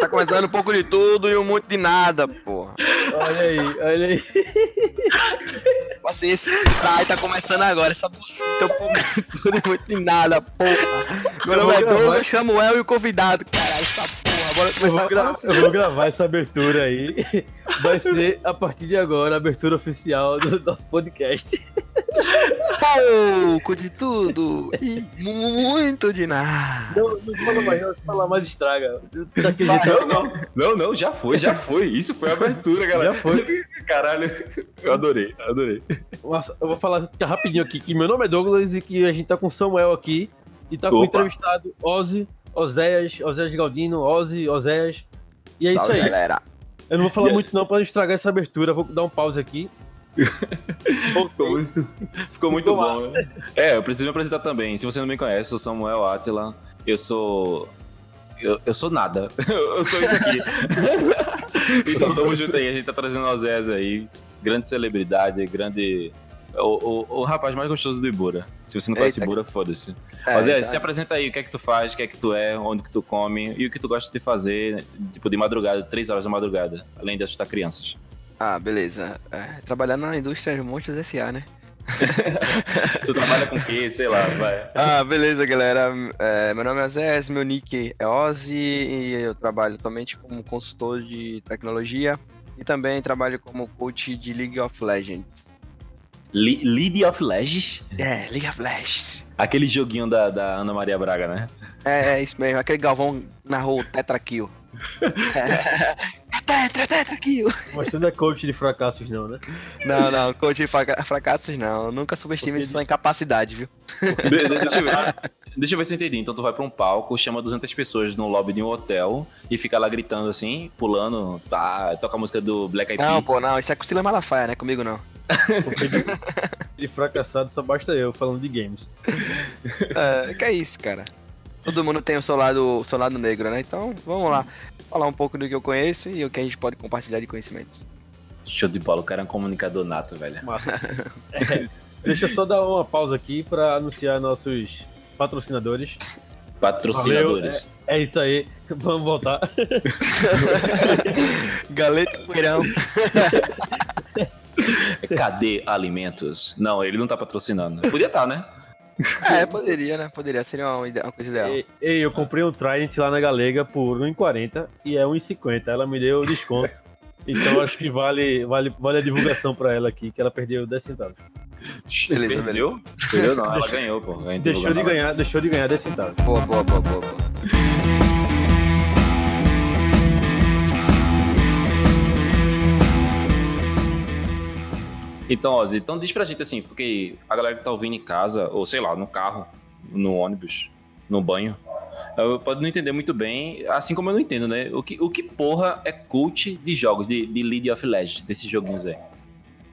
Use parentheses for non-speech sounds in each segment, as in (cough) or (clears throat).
Tá começando um pouco de tudo e um monte de nada, porra. Olha aí, olha aí. Assim, esse tá, tá começando agora, essa buceta, um pouco de tudo e muito de nada, porra. Meu Eu nome é vou gravar. Douglas Samuel e o convidado. Caralho, essa porra, bora Eu começar vou, a gra- falar assim. eu vou gravar essa abertura aí. Vai ser, a partir de agora, a abertura oficial do nosso podcast. Pouco de tudo e muito de nada. Não, não fala mais, não. Se falar mais, estraga. Jeito. Não, não, não, não, já foi, já foi. Isso foi a abertura, galera. Já foi. (laughs) Caralho, eu adorei, adorei. Nossa, Eu vou falar rapidinho aqui que meu nome é Douglas e que a gente tá com o Samuel aqui. E tá com o Opa. entrevistado Ozzy, Oséias, Oséias Galdino, Ozzy, Oséias. E é Salve, isso aí. galera. Eu não vou falar muito não pra não estragar essa abertura. Vou dar um pause aqui. (laughs) Ficou muito, ficou muito bom, né? É, eu preciso me apresentar também. Se você não me conhece, eu sou Samuel Atila. Eu sou. Eu, eu sou nada. (laughs) Eu sou isso aqui. (laughs) então tamo junto aí. A gente tá trazendo o Zés aí. Grande celebridade, grande. O, o, o rapaz mais gostoso do Ibura. Se você não conhece Eita. Ibura, foda-se. É, Mas é, tá. se apresenta aí, o que é que tu faz, o que é que tu é, onde que tu come e o que tu gosta de fazer, tipo, de madrugada, três horas da madrugada, além de assustar crianças. Ah, beleza. É, trabalhar na indústria de Montes S.A., né? (laughs) Tu trabalha com quê? Sei lá, vai. Ah, beleza, galera. É, meu nome é Zé, meu nick é Ozzy e eu trabalho atualmente como consultor de tecnologia e também trabalho como coach de League of Legends. Le- League of Legends? É, League of Legends. Aquele joguinho da, da Ana Maria Braga, né? É, é isso mesmo, aquele Galvão narrou o Tetra Kill. (laughs) Tetra, Tetra Kill. Mas tu não é coach de fracassos, não, né? Não, não, coach de fraca- fracassos não. Nunca subestime Porque- sua incapacidade, viu? De- de- deixa eu ver. Deixa eu ver se eu entendi. Então tu vai pra um palco, chama 200 pessoas no lobby de um hotel e fica lá gritando assim, pulando, tá, toca a música do Black Eyed Não, Peas. pô, não, isso é com o Silas Malafaia, né? Comigo não. De fracassado só basta eu falando de games. É, que é isso, cara. Todo mundo tem o seu lado, o seu lado negro, né? Então, vamos lá. Falar um pouco do que eu conheço e o que a gente pode compartilhar de conhecimentos. Show de bola, o cara é um comunicador nato, velho. Massa. (laughs) É, deixa eu só dar uma pausa aqui pra anunciar nossos patrocinadores. Patrocinadores. É isso aí, vamos voltar. (laughs) Galeta Poeirão. (laughs) Cadê alimentos? Não, ele não tá patrocinando. Podia estar, né? (laughs) É, poderia, né? Poderia, seria uma, uma coisa ideal. Ei, ei, eu comprei um Trident lá na Galega por 1,40 e é 1,50. Ela me deu desconto. (laughs) Então acho que vale, vale, vale a divulgação pra ela aqui, que ela perdeu 10 centavos. Beleza, Perdeu? Perdeu não, ela ganhou, pô. Deixou de ganhar, deixou de ganhar 10 centavos. Boa, boa, boa, boa, boa. Então, Ozzy, então diz pra gente assim, porque a galera que tá ouvindo em casa, ou sei lá, no carro, no ônibus, no banho, pode não entender muito bem, assim como eu não entendo, né? O que, o que porra é coach de jogos, de, de League of Legends, desses joguinhos aí?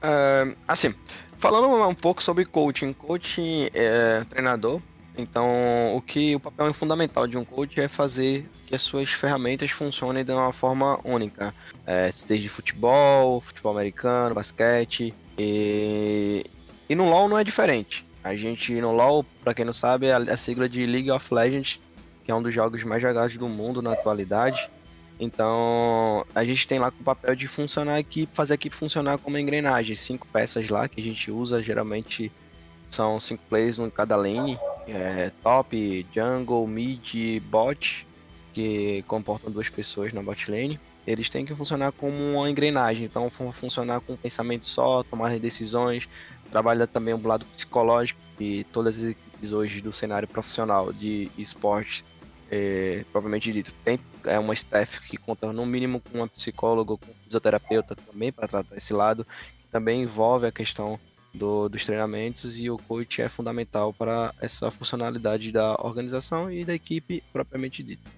É, assim, falando um pouco sobre coaching. Coaching é treinador. Então, o que o papel fundamental de um coach é fazer que as suas ferramentas funcionem de uma forma única. É, desde futebol, futebol americano, basquete. E, e no LoL não é diferente. A gente, no LoL, pra quem não sabe, é a, a sigla de League of Legends, que é um dos jogos mais jogados do mundo na atualidade. Então, a gente tem lá com o papel de funcionar a equipe, fazer a equipe funcionar como engrenagem. Cinco peças lá que a gente usa, geralmente são cinco players em cada lane. É, top, jungle, mid, bot, que comportam duas pessoas na bot lane. Eles têm que funcionar como uma engrenagem, então funcionar com um pensamento só, tomar decisões, trabalha também o lado psicológico, e todas as equipes hoje do cenário profissional de esporte é, propriamente dito, tem é uma staff que conta no mínimo com uma psicóloga, com um fisioterapeuta também para tratar esse lado, que também envolve a questão do, dos treinamentos e o coach é fundamental para essa funcionalidade da organização e da equipe propriamente dita.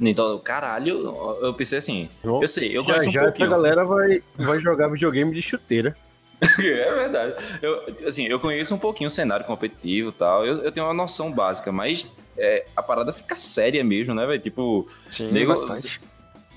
Então, caralho, eu pensei assim, eu sei, eu já conheço um já pouquinho. galera vai, vai jogar videogame de chuteira. (laughs) É verdade. Eu, assim, eu conheço um pouquinho o cenário competitivo e tal. Eu, eu tenho uma noção básica, mas é, a parada fica séria mesmo, né, velho? Tipo, Sim, Nego- bastante.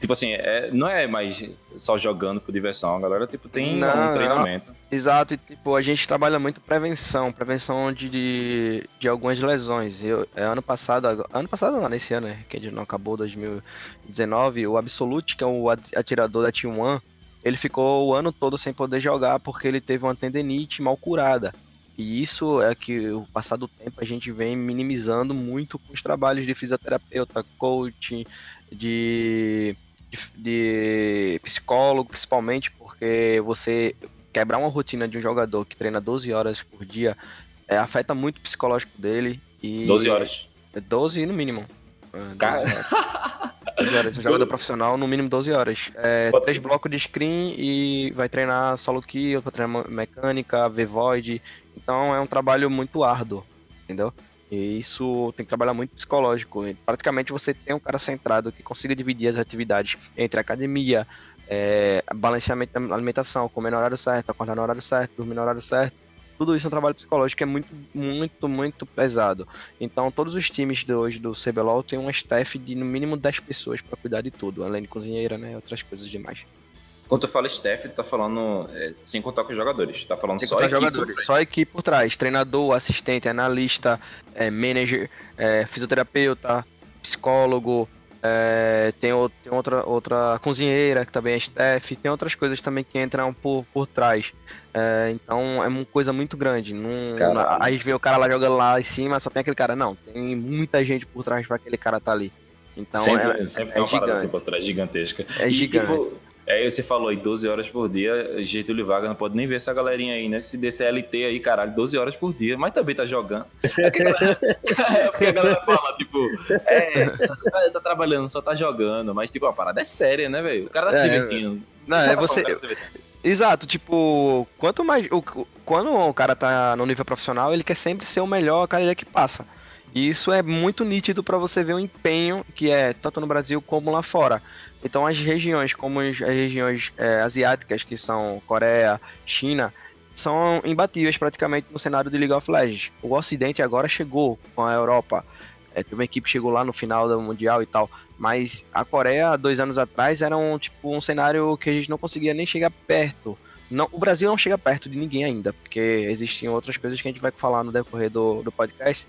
Tipo assim, é, não é mais só jogando por diversão, a galera tipo, tem Não, um treinamento. Exato, e tipo, a gente trabalha muito prevenção, prevenção de, de, de algumas lesões. Eu, é, ano passado, ano passado não, nesse ano, né, que não acabou 2019, o Absolute, que é o at- atirador da Team One, ele ficou o ano todo sem poder jogar porque ele teve uma tendinite mal curada. E isso é que o passar do tempo a gente vem minimizando muito com os trabalhos de fisioterapeuta, coaching, de, de, de psicólogo, principalmente, porque você quebrar uma rotina de um jogador que treina 12 horas por dia é, afeta muito o psicológico dele. E 12 horas. É 12 no mínimo. É, 12 Cara. horas. 12 horas. Um jogador profissional, no mínimo 12 horas. É, três blocos de screen e vai treinar solo kill, vai treinar mecânica, V-Void. Então é um trabalho muito árduo, entendeu? E isso tem que trabalhar muito psicológico. E praticamente você tem um cara centrado que consiga dividir as atividades entre academia, é, balanceamento da alimentação, comer no horário certo, acordar no horário certo, dormir no horário certo. Tudo isso é um trabalho psicológico que é muito, muito, muito pesado. Então, todos os times de hoje do CBLOL tem um staff de no mínimo 10 pessoas para cuidar de tudo, além de cozinheira, né? Outras coisas demais. Quando tu fala staff, tu tá falando é, sem contar com os jogadores. Tu tá falando Tem só equipe. jogadores, só equipe por trás, treinador, assistente, analista, é, manager, é, fisioterapeuta, psicólogo, é, tem, o- tem outra, outra cozinheira que também é staff, tem outras coisas também que entram por, por trás. É, então é uma coisa muito grande. Não, Caralho. aí vê o cara lá jogando lá em cima, só tem aquele cara. Não, tem muita gente por trás para aquele cara tá ali. Então sempre é, sempre é tem uma parada gigante. assim por trás, gigantesca. É E, gigante. tipo, é, você falou aí 12 horas por dia, Getúlio Vargas não pode nem ver essa galerinha aí, né? Se desse LT aí, caralho, 12 horas por dia, mas também tá jogando. É porque a galera, (laughs) é porque a galera fala, tipo, é, tá, tá trabalhando, só tá jogando, mas tipo, a parada é séria, né, velho? O cara tá se É, divertindo. Não, é tá você. se. Exato, tipo, quanto mais. O- quando o cara tá no nível profissional, ele quer sempre ser o melhor a cada dia que passa. E isso é muito nítido para você ver o empenho que é tanto no Brasil como lá fora. Então as regiões, como as regiões é, asiáticas, que são Coreia, China, são imbatíveis praticamente no cenário de League of Legends. O Ocidente agora chegou com a Europa. É, teve uma equipe que chegou lá no final do Mundial e tal. Mas a Coreia, dois anos atrás, era um, tipo, um cenário que a gente não conseguia nem chegar perto. Não, o Brasil não chega perto de ninguém ainda, porque existem outras coisas que a gente vai falar no decorrer do, do podcast.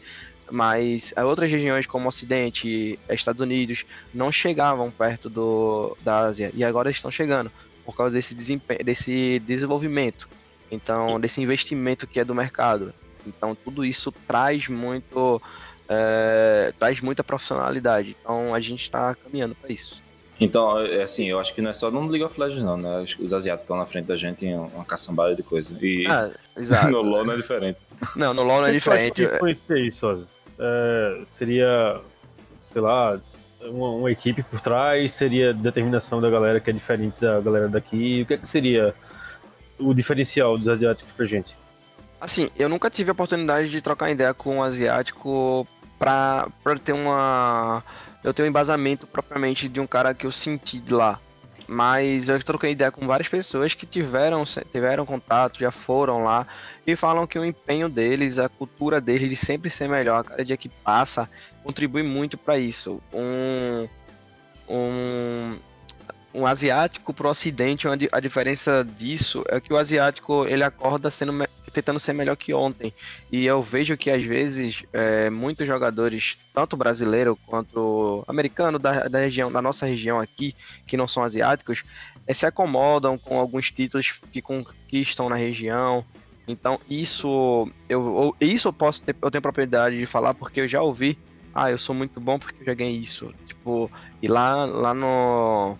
Mas as outras regiões, como o Ocidente, Estados Unidos, não chegavam perto do, da Ásia. E agora estão chegando, por causa desse, desempenho, desse desenvolvimento. Então, desse investimento que é do mercado. Então, tudo isso traz muito. é, traz muita profissionalidade. Então, a gente está caminhando para isso. Então, é assim, eu acho que não é só no League of Legends, não, né? Os, os asiáticos estão na frente da gente em uma caçambada de coisa. E Ah, exato. (laughs) no LoL não é diferente. Não, no LoL não é diferente. O que influencia isso, Ozzy? É, seria, sei lá, uma, uma equipe por trás? Seria determinação da galera que é diferente da galera daqui? O que, é que seria o diferencial dos asiáticos pra gente? Assim, eu nunca tive a oportunidade de trocar ideia com um asiático pra, pra ter uma. Eu ter um embasamento propriamente de um cara que eu senti de lá. Mas eu troquei ideia com várias pessoas que tiveram, tiveram contato, já foram lá e falam que o empenho deles, a cultura deles de sempre ser melhor a cada dia que passa, contribui muito para isso. Um, um, um asiático pro ocidente, a diferença disso é que o asiático ele acorda sendo tentando ser melhor que ontem. E eu vejo que às vezes é, muitos jogadores, tanto brasileiro quanto americano da, da região, da nossa região aqui, que não são asiáticos, é, se acomodam com alguns títulos que conquistam na região. Então isso eu, eu- isso eu posso ter, eu tenho propriedade de falar porque eu já ouvi. Ah, eu sou muito bom porque eu já ganhei isso. Tipo, e lá, lá no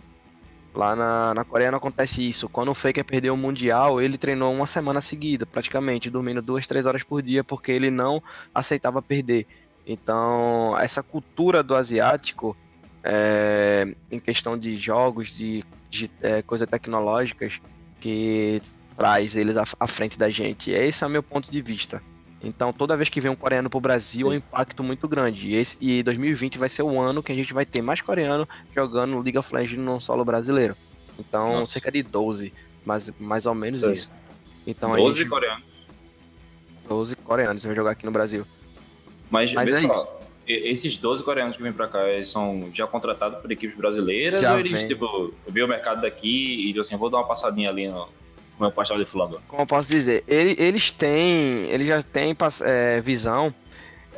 Lá na, na Coreia não acontece isso. Quando o Faker perdeu o Mundial, ele treinou uma semana seguida, praticamente, dormindo duas, três horas por dia, porque ele não aceitava perder. Então, essa cultura do asiático, é, em questão de jogos, de, de é, coisas tecnológicas, que traz eles à, à frente da gente. Esse é o meu ponto de vista. Então, toda vez que vem um coreano pro Brasil, é um impacto muito grande. E, esse, e 2020 vai ser o ano que a gente vai ter mais coreano jogando League of Legends no solo brasileiro. Então, Nossa. cerca de 12, mais, mais ou menos Sei. isso. Então, a 12 gente, coreanos. 12 coreanos vai jogar aqui no Brasil. Mas, Mas é só, isso. esses 12 coreanos que vêm pra cá, eles são já contratados por equipes brasileiras Já ou eles, vem. tipo, vê o mercado daqui e dizem assim, vou dar uma passadinha ali no, no meu pastel de flango? Como eu posso dizer, ele- eles têm, eles já têm é, visão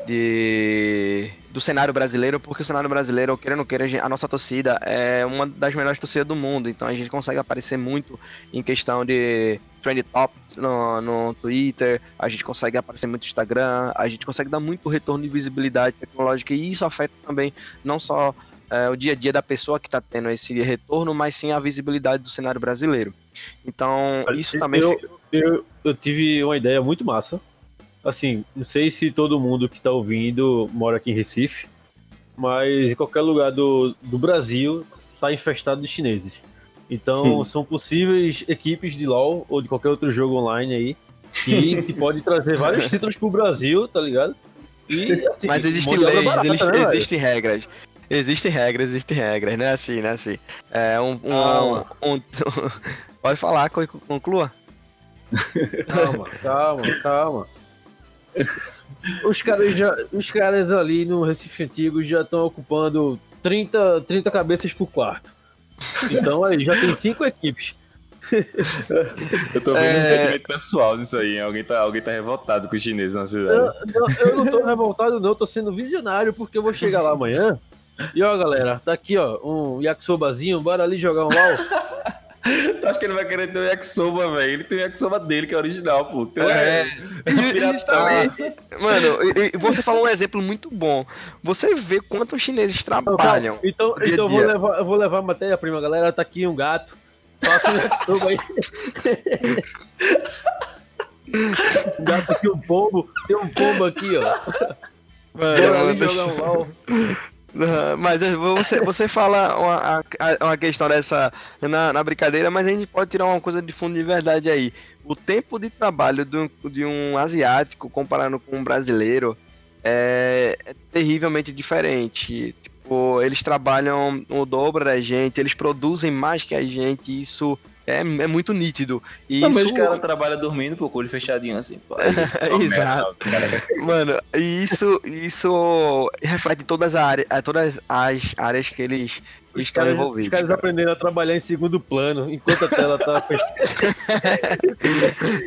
de do cenário brasileiro, porque o cenário brasileiro, queira ou não a nossa torcida é uma das melhores torcidas do mundo, então a gente consegue aparecer muito em questão de trend topics no, no Twitter, a gente consegue aparecer muito no Instagram, a gente consegue dar muito retorno de visibilidade tecnológica e isso afeta também não só é, o dia a dia da pessoa que está tendo esse retorno, mas sim a visibilidade do cenário brasileiro. Então, isso também eu, eu, eu tive uma ideia muito massa. Assim, não sei se todo mundo que tá ouvindo mora aqui em Recife, mas em qualquer lugar do, do Brasil tá infestado de chineses. Então, Hum. são possíveis equipes de LoL ou de qualquer outro jogo online aí que, (laughs) que pode trazer vários títulos pro Brasil, tá ligado? E, assim, Mas existem leis, barata, existe- né, regras. Existem regras, existem regras, não é assim, não é assim. É um. um, Calma. um- (laughs) pode falar, co- conclua. Calma, calma, calma. Os caras, já, os caras ali no Recife Antigo já estão ocupando 30, 30 cabeças por quarto. Então aí já tem cinco equipes. (laughs) Eu tô vendo É. um sentimento pessoal nisso aí, hein? Alguém tá, alguém tá revoltado com os chineses na cidade. Eu, não- eu não tô revoltado, não, tô sendo visionário, porque eu vou chegar lá amanhã. E ó, galera, tá aqui, ó, um yakisobazinho, bora ali jogar um LOL. (laughs) Tu acha que ele vai querer ter o yakisoba, velho? Ele tem o yakisoba dele, que é original, pô. Tem o É, (laughs) justamente. Mano, você falou um exemplo muito bom. Você vê quantos chineses Então, trabalham. Então, dia a então eu, vou dia. levar, eu vou levar a matéria-prima, galera. Tá aqui um gato. Faça um yakisoba aí. (laughs) um gato aqui, um pombo. Tem um pombo aqui, ó. Bora ali Mano, jogar um LOL. Mas é, você, você fala uma, uma questão dessa na, na brincadeira, mas a gente pode tirar uma coisa de fundo de verdade aí. O tempo de trabalho de um, de um asiático comparando com um brasileiro é, é terrivelmente diferente. Tipo, eles trabalham o dobro da gente, eles produzem mais que a gente, isso é, é muito nítido. E isso, o cara trabalha dormindo, com o olho fechadinho assim. Pô, (laughs) Exato. Mano, e isso, isso reflete todas, as áreas, todas as áreas que eles estão caras, envolvidos. os caras cara. aprendendo a trabalhar em segundo plano, enquanto a tela tá fechada. (laughs)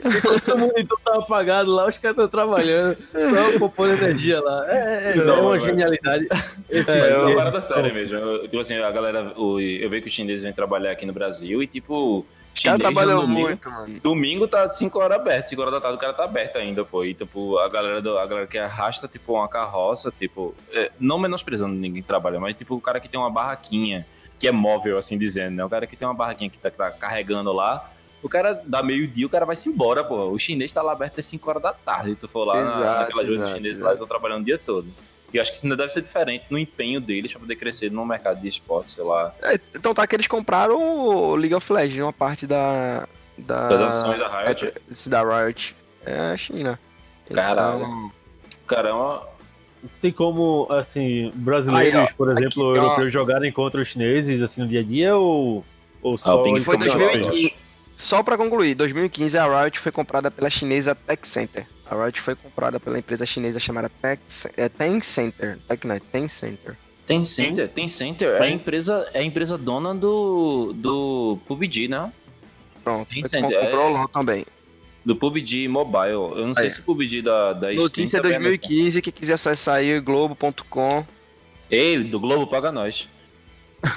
enquanto o monitor tá apagado lá, os caras estão trabalhando, só poupando energia lá. É, é, é Não, uma mas- genialidade. É esse- uma parada séria mesmo. Eu- Tipo assim, a galera. eu vejo que os chineses vêm trabalhar aqui no Brasil e, tipo. Chinês no trabalham domingo- muito, mano. Domingo tá 5 horas aberto, 5 horas da tarde o cara tá aberto ainda, pô. E, tipo, a galera, do, a galera que arrasta, tipo, uma carroça, tipo, é, não menosprezando ninguém que trabalha, mas, tipo, o cara que tem uma barraquinha, que é móvel, assim dizendo, né? O cara que tem uma barraquinha que tá, que tá carregando lá, o cara dá meio-dia, o cara vai se embora, pô. O chinês tá lá aberto até 5 horas da tarde. Tu for lá na- Exato, naquela jogo dos exato, chineses exato. lá, eles estão trabalhando o dia todo. E eu acho que isso ainda deve ser diferente no empenho deles pra poder crescer no mercado de esporte, sei lá. É, então tá que eles compraram o League of Legends, uma parte da. da Das ações da Riot. é, da Riot. É a China. Caralho. Então, Caramba, Tem como, assim, brasileiros, Aí, ó, por exemplo, aqui, ó. europeus jogarem contra os chineses, assim, no dia a dia, ou, ou só... tem que em foi comprar campeonatos? 2015. Só pra concluir, 2015 a Riot foi comprada pela chinesa Tech Center. A Riot foi comprada pela empresa chinesa chamada Tech, é, Ten Center. Tech não, é Ten Center. Tem Center, tem Center. É a empresa, é a empresa dona do, do PUBG, né? Pronto, Ten foi- Center, comprou é. o LoL também. Do PUBG Mobile. Eu não sei se o PUBG da, da Steam Notícia é 2015, quem quiser acessar aí, globo.com. Ei, do Globo paga nós.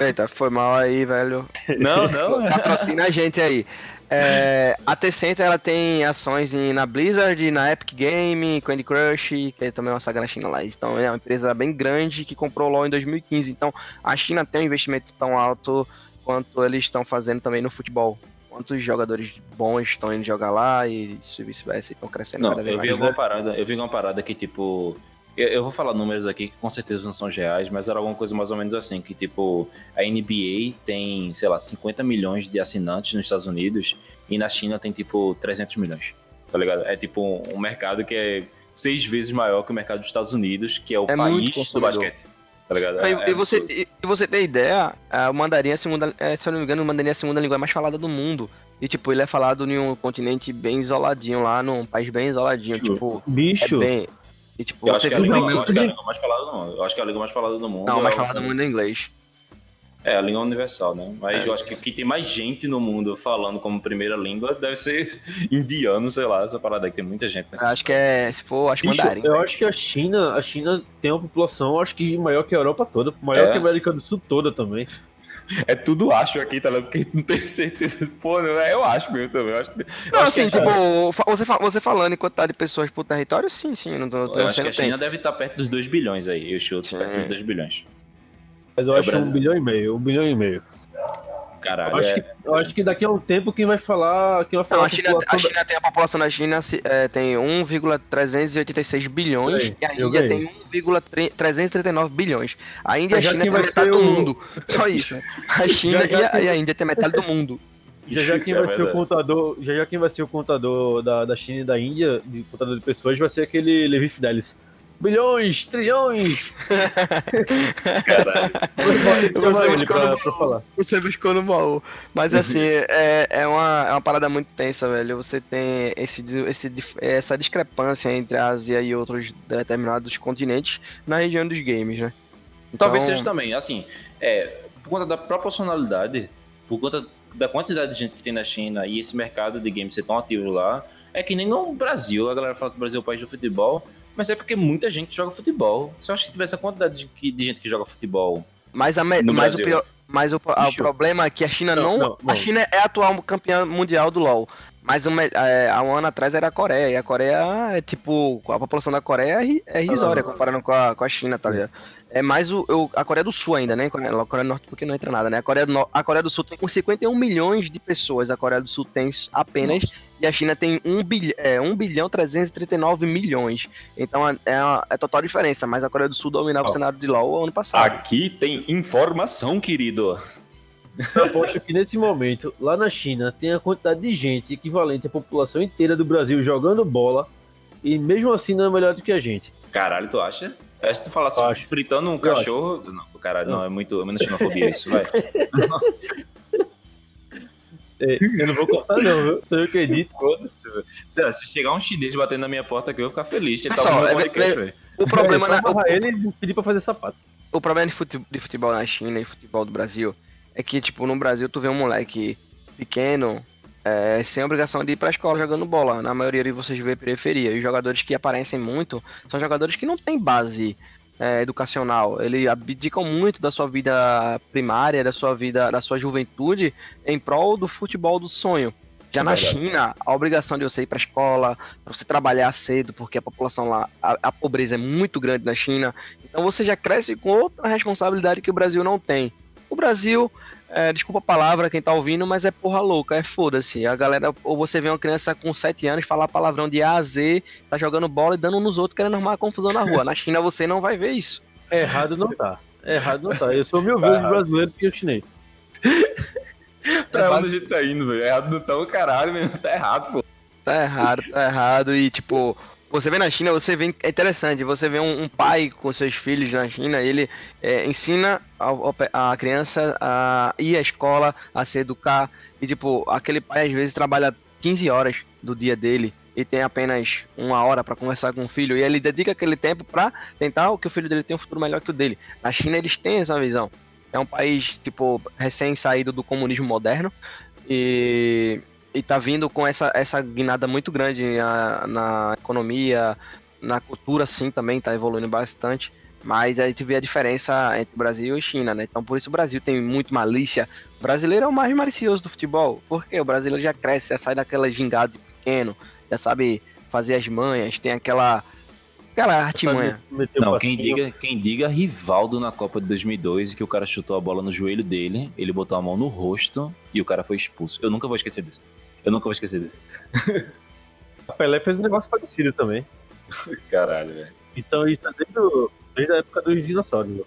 Eita, foi mal aí, velho. Não, não. Patrocina a gente aí. É, a T-Center ela tem ações em- na Blizzard, na Epic Game, Candy Crush, que é também uma saga na China lá. Então é uma empresa bem grande que comprou o LoL em 2015. Então a China tem um investimento tão alto quanto eles estão fazendo também no futebol. Quantos jogadores bons estão indo jogar lá e isso vice-versa, estão crescendo Não, cada vez eu vi mais. alguma parada, eu vi alguma parada que, tipo. Eu, eu vou falar números aqui que com certeza não são reais, mas era alguma coisa mais ou menos assim, que tipo, a NBA tem, sei lá, 50 milhões de assinantes nos Estados Unidos e na China tem tipo 300 milhões. Tá ligado? É tipo um mercado que é seis vezes maior que o mercado dos Estados Unidos, que é o É país do basquete. Tá? E, É- é e você, absurdo. e, e você ter ideia, é, o mandarim é a segunda, é, se eu não me engano, o mandarim é a segunda língua mais falada do mundo. E, tipo, ele é falado em um continente bem isoladinho lá, num país bem isoladinho. Tipo, é Bicho, bem. E, tipo, Eu acho, que é a fica língua, eu meio- acho que é a língua mais falada do mundo. Eu acho que a língua mais falada do mundo. Não, é mas o- falado muito em inglês. É, a língua universal, né? Mas É, eu acho que o que tem mais gente no mundo falando como primeira língua deve ser (laughs) indiano, sei lá, essa parada aí que tem muita gente. Eu acho que é, se for, acho Bicho, mandarim. eu acho que a China, a China tem uma população, acho que maior que a Europa toda, maior É. que a América do Sul toda também. É tudo acho aqui, tá ligado? Porque não tenho (laughs) certeza. Pô, não, é, eu acho mesmo também. Eu acho que, Não, acho assim, que a tipo, você, você falando em quantidade de pessoas por território, sim, sim, não tô, Eu acho que a tem. China deve estar perto dos 2 bilhões aí. Eu chuto Sim. perto dos 2 bilhões. Mas eu É acho Brasil. um bilhão e meio, um bilhão e meio. Caralho. Eu acho, é- que, eu acho que daqui a um tempo quem vai falar. Quem vai Não, falar a China, população a China tem a população da China se- é, tem 1,386 bilhões e a Índia tem 1,339 bilhões. A Índia e a China tem metade do o- mundo. (laughs) Só isso. A China Já- já e, a, e Índia tem metade do mundo. Já já quem É vai ser o contador, já já quem vai ser o contador da, da China e da Índia, de contador de pessoas, vai ser aquele Levi Fidelis. Bilhões, trilhões! (laughs) Caralho. Você buscou pra, no pra falar. Você buscou no baú. Mas assim, é, é, uma, é uma parada muito tensa, velho. Você tem esse, esse, essa discrepância entre a Ásia e outros determinados continentes na região dos games, né? Talvez Então, seja também, assim, é, por conta da proporcionalidade, por conta da quantidade de gente que tem na China e esse mercado de games ser tão ativo lá, é que nem no Brasil, a galera fala que o Brasil é o país do futebol, mas é porque muita gente joga futebol. Se eu acho que tivesse a quantidade de, de gente que joga futebol, Mas, a me- No mas o pior. Mas o, a- o problema é que a China Não, não. não, A não. China é a atual campeã mundial do LoL. Mas me- é, há um ano atrás era a Coreia. E a Coreia é tipo. A população da Coreia é, é risória comparando com a, com a China, tá ligado? É mais o, eu- a Coreia do Sul ainda, né? Coreia, a Coreia do Norte porque não entra nada, né? A Coreia, do, No- a Coreia do Sul tem com 51 milhões de pessoas. A Coreia do Sul tem apenas. E a China tem 1 bilhão, é, 1 bilhão 339 milhões. Então é, é, uma- é total diferença. Mas a Coreia do Sul dominava Ó. o cenário de LoL ano passado. aqui tem informação, querido. Eu aposto que nesse momento, lá na China, tem a quantidade de gente equivalente à população inteira do Brasil jogando bola, e mesmo assim não é melhor do que a gente. Caralho, tu acha? É, se tu falasse Eu acho. fritando um cachorro. Não, caralho, não, é muito, é muito xenofobia isso, vai. (laughs) É, eu não vou cortar, não, viu? Sou eu que edito. Foda-se, velho. Se, chegar um chinês batendo na minha porta aqui, eu vou ficar feliz. Ele Olha tá é- podcast, é-. O problema, é, na, o, ele pedir pra fazer sapato. o problema de futebol na China e futebol do Brasil é que, tipo, no Brasil tu vê um moleque pequeno é, sem obrigação de ir pra escola jogando bola. Na maioria de vocês vê periferia. E os jogadores que aparecem muito são jogadores que não têm base é, educacional. Eles abdicam muito da sua vida primária, da sua vida, da sua juventude, em prol do futebol do sonho. Já É na verdade. China, a obrigação de você ir para escola, para você trabalhar cedo, porque a população lá, a, a pobreza é muito grande na China. Então você já cresce com outra responsabilidade que o Brasil não tem. O Brasil, é, desculpa a palavra quem tá ouvindo, mas é porra louca, é foda-se. A galera, ou você vê uma criança com 7 anos falar palavrão de A a Z, tá jogando bola e dando um nos outros, querendo arrumar confusão na rua. Na China você não vai ver isso. É errado não tá. É errado não tá. Eu sou vezes Tá. brasileiro que eu chinês. (laughs) Pra É onde a gente tá indo, velho? Errado não tá o caralho, mesmo. Tá errado, pô. Tá errado, tá errado. E, tipo, você vê na China, você vê. É interessante, você vê um, um pai com seus filhos na China, ele é, ensina pe- a, criança a ir à escola, a se educar. E, tipo, aquele pai às vezes trabalha 15 horas do dia dele e tem apenas uma hora pra conversar com o filho. E ele dedica aquele tempo pra tentar que o filho dele tenha um futuro melhor que o dele. Na China, eles têm essa visão. É um país, tipo, recém-saído do comunismo moderno. E e tá vindo com essa, essa guinada muito grande na, na economia, na cultura sim também, tá evoluindo bastante. Mas a gente vê a diferença entre Brasil e China, né? Então por isso o Brasil tem muito malícia. O brasileiro é o mais malicioso do futebol. Porque o brasileiro já cresce, já sai daquela gingada de pequeno, já sabe fazer as manhas, tem aquela. aquela artimanha. Não, quem diga, quem diga Rivaldo na Copa de 2002 que o cara chutou a bola no joelho dele, ele botou a mão no rosto e o cara foi expulso. Eu nunca vou esquecer disso. Eu nunca vou esquecer disso. (laughs) A Pelé fez um negócio parecido também. (laughs) Caralho, velho. Então isso é desde, o- desde a época dos dinossauros.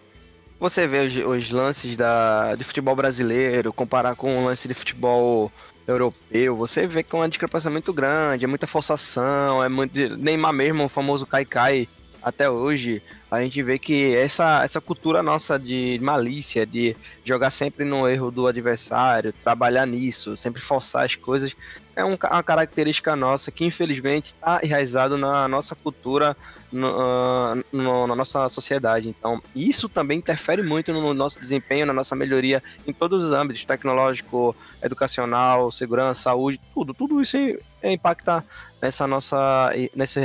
Você vê os, os lances da, de futebol brasileiro, comparar com o lance de futebol europeu, você vê que é uma discrepância muito grande, é muita forçação, é muito. Neymar mesmo, o famoso Kai Kai, até hoje. A gente vê que essa, essa cultura nossa de malícia, de jogar sempre no erro do adversário, trabalhar nisso, sempre forçar as coisas, é um, uma característica nossa que infelizmente está enraizado na nossa cultura, no, uh, no, na nossa sociedade. Então, isso também interfere muito no nosso desempenho, na nossa melhoria em todos os âmbitos, tecnológico, educacional, segurança, saúde, tudo. Tudo isso impacta nessa nossa nessa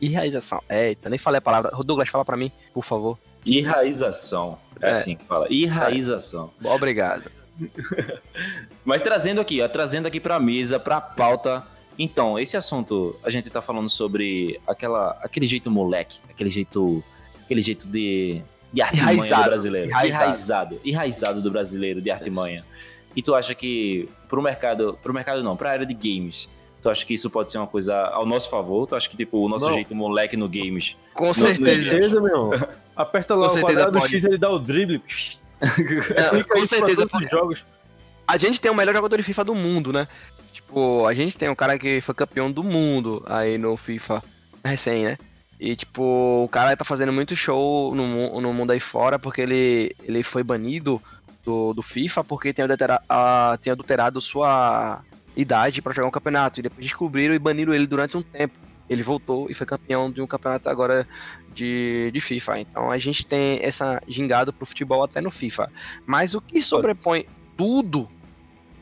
enraização. Eita, nem falei a palavra. Douglas, fala para mim, por favor. Enraização. É, é, assim que fala. Enraização. É. Obrigado. (laughs) Mas trazendo aqui, ó, trazendo aqui pra mesa, pra pauta. Então, esse assunto, a gente tá falando sobre aquela, aquele jeito moleque, aquele jeito, aquele jeito de, de artimanha do brasileiro. Enraizado. enraizado. Enraizado do brasileiro, de artimanha. E tu acha que pro mercado, pro mercado não, pra área de games, tu acha que isso pode ser uma coisa ao nosso favor? Tu acha que, tipo, o nosso não. jeito moleque no games... Com certeza, meu. Aperta lá Com o quadrado do X, ele dá o drible. (laughs) É, com certeza. Jogos a gente tem o melhor jogador de FIFA do mundo, né? Tipo, a gente tem um cara que foi campeão do mundo aí no FIFA recém, né? E, tipo, o cara tá fazendo muito show no, no mundo aí fora porque ele, ele foi banido do, do FIFA porque tem adulterado, a, tem adulterado sua idade para jogar um campeonato. E depois descobriram e baniram ele durante um tempo. Ele voltou e foi campeão de um campeonato agora de, de FIFA. Então a gente tem essa gingada pro futebol até no FIFA. Mas o que sobrepõe tudo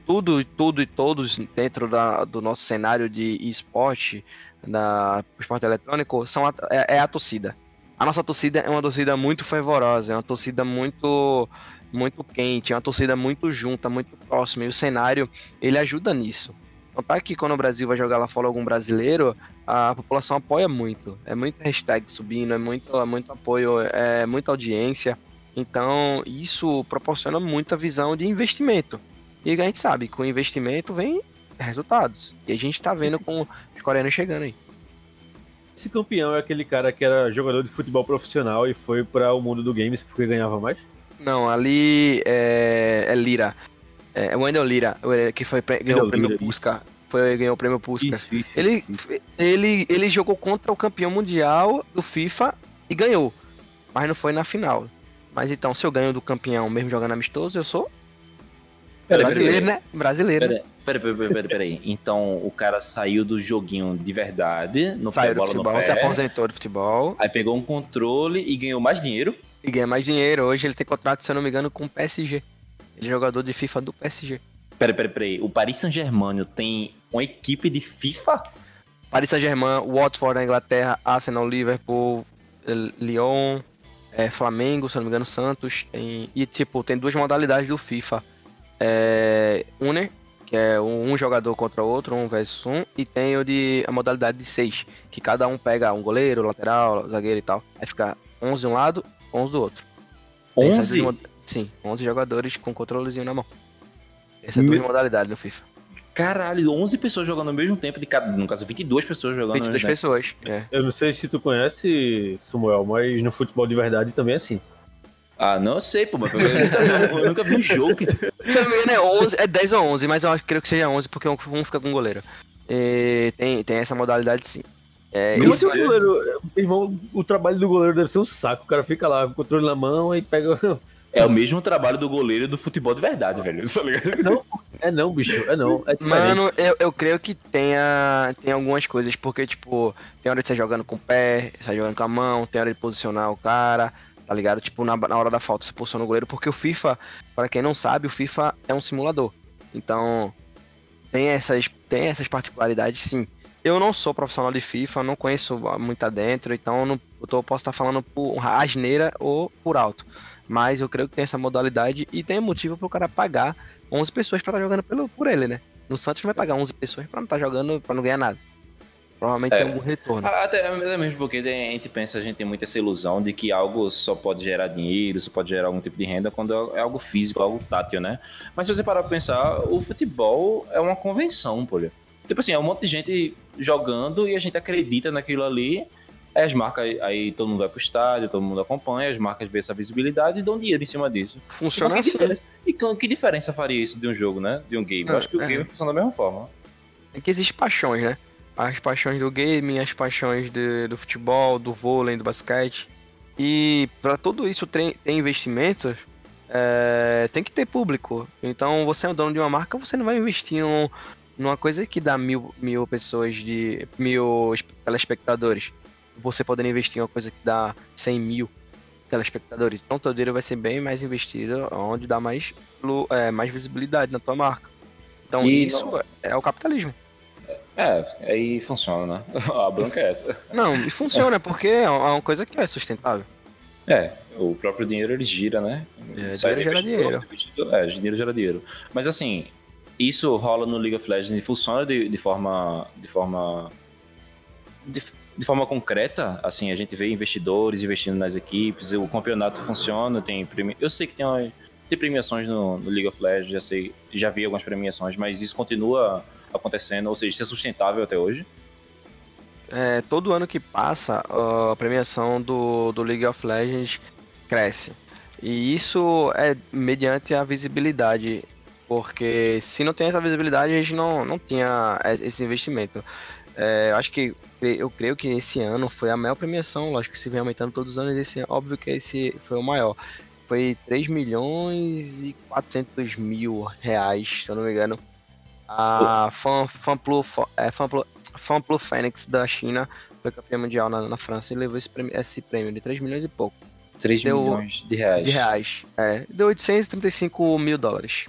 tudo, tudo e todos dentro da, do nosso cenário de esporte, da esporte eletrônico, são a, é, é, a torcida. A nossa torcida é uma torcida muito fervorosa, é uma torcida muito muito quente, é uma torcida muito junta, muito próxima, e o cenário, ele ajuda nisso. Então tá que quando o Brasil vai jogar lá fora algum brasileiro, a população apoia muito. É muito hashtag subindo, é muito, é muito apoio, é muita audiência. Então, isso proporciona muita visão de investimento. E a gente sabe, com investimento vem resultados. E a gente tá vendo com os coreanos chegando aí. Esse campeão é aquele cara que era jogador de futebol profissional e foi para o mundo do games porque ganhava mais? Não, ali é, é Lira. É, é o Wendel Lira, que foi ganhou o prêmio Pusca. Foi, ganhou o prêmio Pusca. Isso, isso, ele, isso. ele, ele jogou contra o campeão mundial do FIFA e ganhou. Mas não foi na final. Mas então, se eu ganho do campeão mesmo jogando amistoso, eu sou Pera, Brasileiro, pera, né? Brasileiro. Peraí, peraí, peraí, peraí, peraí. Então o cara saiu do joguinho de verdade, no saiu do futebol, se aposentou do futebol. Aí pegou um controle e ganhou mais dinheiro. E ganha mais dinheiro. Hoje ele tem contrato, se eu não me engano, com o PSG. Ele é jogador de FIFA do PSG. Peraí, peraí, peraí. O Paris Saint-Germain tem uma equipe de FIFA? Paris Saint-Germain, Watford na Inglaterra, Arsenal, Liverpool, Lyon, é, Flamengo, se eu não me engano, Santos. Tem... E, tipo, tem duas modalidades do FIFA é, Uner, que é um jogador contra o outro, um versus um, e tem o de a modalidade de seis, que cada um pega um goleiro, lateral, zagueiro e tal. Aí fica 11 de um lado, 11 do outro. 11? Sim, 11 jogadores com controlezinho na mão. Essa é a Meu... modalidade no FIFA. Caralho, 11 pessoas jogando ao mesmo tempo, de cada, no caso 22 pessoas jogando 22 pessoas, é. Eu não sei se tu conhece, Samuel, mas no futebol de verdade também é assim. Ah, não sei, pô, mas eu nunca, vi, eu nunca vi um jogo que. (laughs) Se eu não me engano, é, 11, é 10 ou 11, mas eu acho, creio que seja 11, porque um fica com goleiro. E tem, tem essa modalidade sim. É, isso é... goleiro, irmão, o trabalho do goleiro deve ser um saco. O cara fica lá com o controle na mão e pega. (laughs) É o mesmo trabalho do goleiro do futebol de verdade, velho. Não, é não, bicho. É não. É Mano, eu, eu creio que tenha, tem algumas coisas, porque, tipo, tem hora de você jogando com o pé, você jogando com a mão, tem hora de posicionar o cara tá ligado? Tipo, na, na hora da falta você posiciona o goleiro, porque o FIFA, para quem não sabe, o FIFA é um simulador. Então, tem essas, tem essas particularidades sim. Eu não sou profissional de FIFA, não conheço muito adentro, então não, eu tô, posso estar falando por asneira ou por alto. Mas eu creio que tem essa modalidade e tem motivo pro cara pagar 11 pessoas para estar tá jogando pelo, por ele, né? No Santos não vai pagar 11 pessoas para não estar tá jogando, para não ganhar nada. Provavelmente é. tem algum retorno. Até mesmo porque a gente pensa, a gente tem muita essa ilusão de que algo só pode gerar dinheiro, só pode gerar algum tipo de renda quando é algo físico, algo tátil, né? Mas se você parar pra pensar, o futebol é uma convenção, pô. Tipo assim, é um monte de gente jogando e a gente acredita naquilo ali. Aí as marcas, aí todo mundo vai pro estádio, todo mundo acompanha, as marcas vê essa visibilidade e dão dinheiro em cima disso. Funciona então, assim. Diferença, e que diferença faria isso de um jogo, né? De um game? Eu acho que o é. game funciona da mesma forma. É que existe paixões, né? as paixões do game, as paixões de, do futebol, do vôlei, do basquete. E para tudo isso ter, ter investimentos, é, tem que ter público. Então, você é o dono de uma marca, você não vai investir num, numa coisa que dá mil, mil pessoas de. mil telespectadores. Você podendo investir em uma coisa que dá 100 mil telespectadores. Então, teu dinheiro vai ser bem mais investido onde dá mais, é, mais visibilidade na tua marca. Então, e isso não... é o capitalismo. É, aí funciona, né? (laughs) A bronca é essa. Não, e funciona (laughs) porque é uma coisa que é sustentável. É, o próprio dinheiro ele gira, né? É, dinheiro gera dinheiro. É, dinheiro gera dinheiro. Mas assim, isso rola no League of Legends e funciona de, de forma. de forma. De, de, forma concreta, assim, a gente vê investidores investindo nas equipes, o campeonato funciona, tem. Eu sei que tem, uma, tem premiações no, no League of Legends, já sei, já vi algumas premiações, mas isso continua acontecendo, ou seja, isso é sustentável até hoje? É, todo ano que passa, a premiação do, do League of Legends cresce. E isso é mediante a visibilidade, porque se não tem essa visibilidade, a gente não, não tinha esse investimento. É, eu acho que eu creio que esse ano foi a maior premiação, lógico que se vem aumentando todos os anos, esse óbvio que esse foi o maior. Foi 3 milhões e 400 mil reais, se eu não me engano, a Fan, Fanplu, é, Fanplu Fênix da China foi campeã mundial na, na França e levou esse prêmio, esse prêmio de 3 milhões e pouco. 3 deu, milhões de reais. De reais. É, deu 835 mil dólares.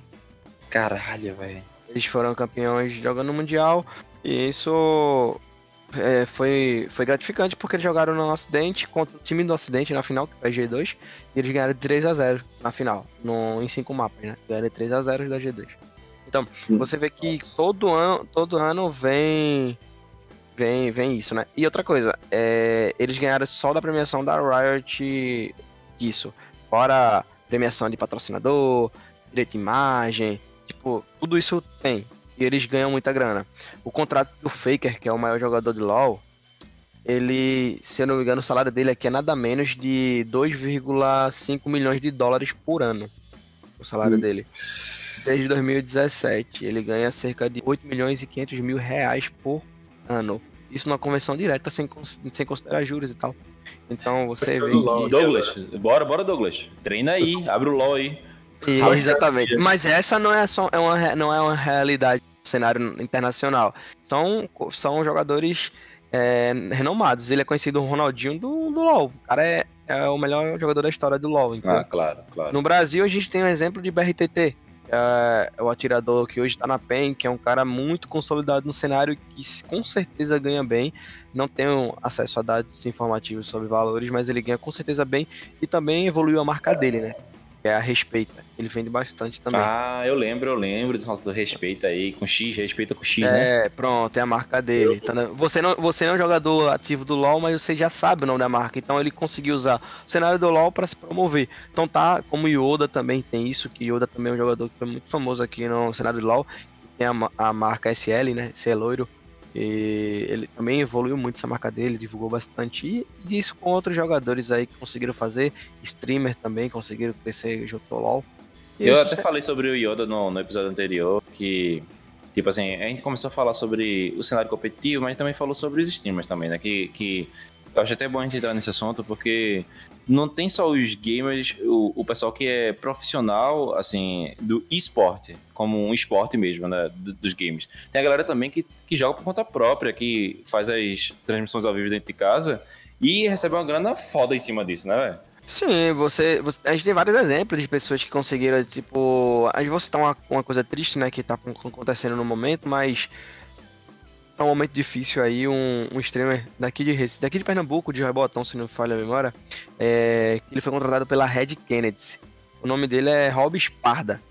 Caralho, velho. Eles foram campeões jogando no Mundial e isso é, foi, foi gratificante porque eles jogaram no Ocidente contra o time do Ocidente na final, que foi a G2, e eles ganharam de 3 a 0 na final, no, em 5 mapas, né? Ganharam 3 a 0 da G2. Então, você vê que todo ano, todo ano vem, vem, vem isso, né? E outra coisa, é, eles ganharam só da premiação da Riot isso. Fora premiação de patrocinador, direito de imagem, tipo, tudo isso tem. E eles ganham muita grana. O contrato do Faker, que é o maior jogador de LoL, ele, se eu não me engano, o salário dele aqui é nada menos de 2,5 milhões de dólares por ano. O salário hum. dele desde 2017. Ele ganha cerca de 8 milhões e 500 mil reais por ano. Isso numa conversão direta, sem, sem considerar juros e tal. Então você vê que... Douglas, bora, bora Douglas. Treina aí, abre o LoL aí. E, exatamente. Mas essa não é só é uma, não é uma realidade do cenário internacional. São, são jogadores é, renomados. Ele é conhecido o Ronaldinho do, do LoL. O cara é, é o melhor jogador da história do LoL. Ah, claro, claro. No Brasil, a gente tem um exemplo de BRTT, é, é o atirador que hoje está na PEN, que é um cara muito consolidado no cenário que com certeza ganha bem. Não tenho acesso a dados informativos sobre valores, mas ele ganha com certeza bem e também evoluiu a marca dele, né? Que é a Respeita. Ele vende bastante também. Ah, eu lembro, eu lembro do nosso do Respeita aí, com X, Respeita com X, é, né? É, pronto, é a marca dele. Tá você, não, você não é um jogador ativo do LoL, mas você já sabe o nome da marca, então ele conseguiu usar o cenário do LoL para se promover. Então tá, como Yoda também tem isso, que Yoda também é um jogador que foi muito famoso aqui no cenário do LoL, tem a, a marca SL, né, ser loiro, e ele também evoluiu muito essa marca dele, divulgou bastante. E disso com outros jogadores aí que conseguiram fazer. Streamer também conseguiram crescer junto ao LoL. E eu até falei sobre o Yoda no, no episódio anterior, que Tipo assim, a gente começou a falar sobre o cenário competitivo, mas também falou sobre os streamers também, né? Que, que eu acho até bom a gente entrar nesse assunto, porque não tem só os gamers, o, o pessoal que é profissional, assim, do esporte, como um esporte mesmo, né, dos games. Tem a galera também que, que joga por conta própria, que faz as transmissões ao vivo dentro de casa e recebe uma grana foda em cima disso, né, velho? Sim, você, você, A gente tem vários exemplos de pessoas que conseguiram, tipo. A gente vou citar uma, uma coisa triste, né, que tá acontecendo no momento, mas um momento difícil aí, um, um streamer daqui de, daqui de Pernambuco, de Rebotão, se não falha a memória, é, ele foi contratado pela Red Kennedy. O nome dele é Rob Sparda.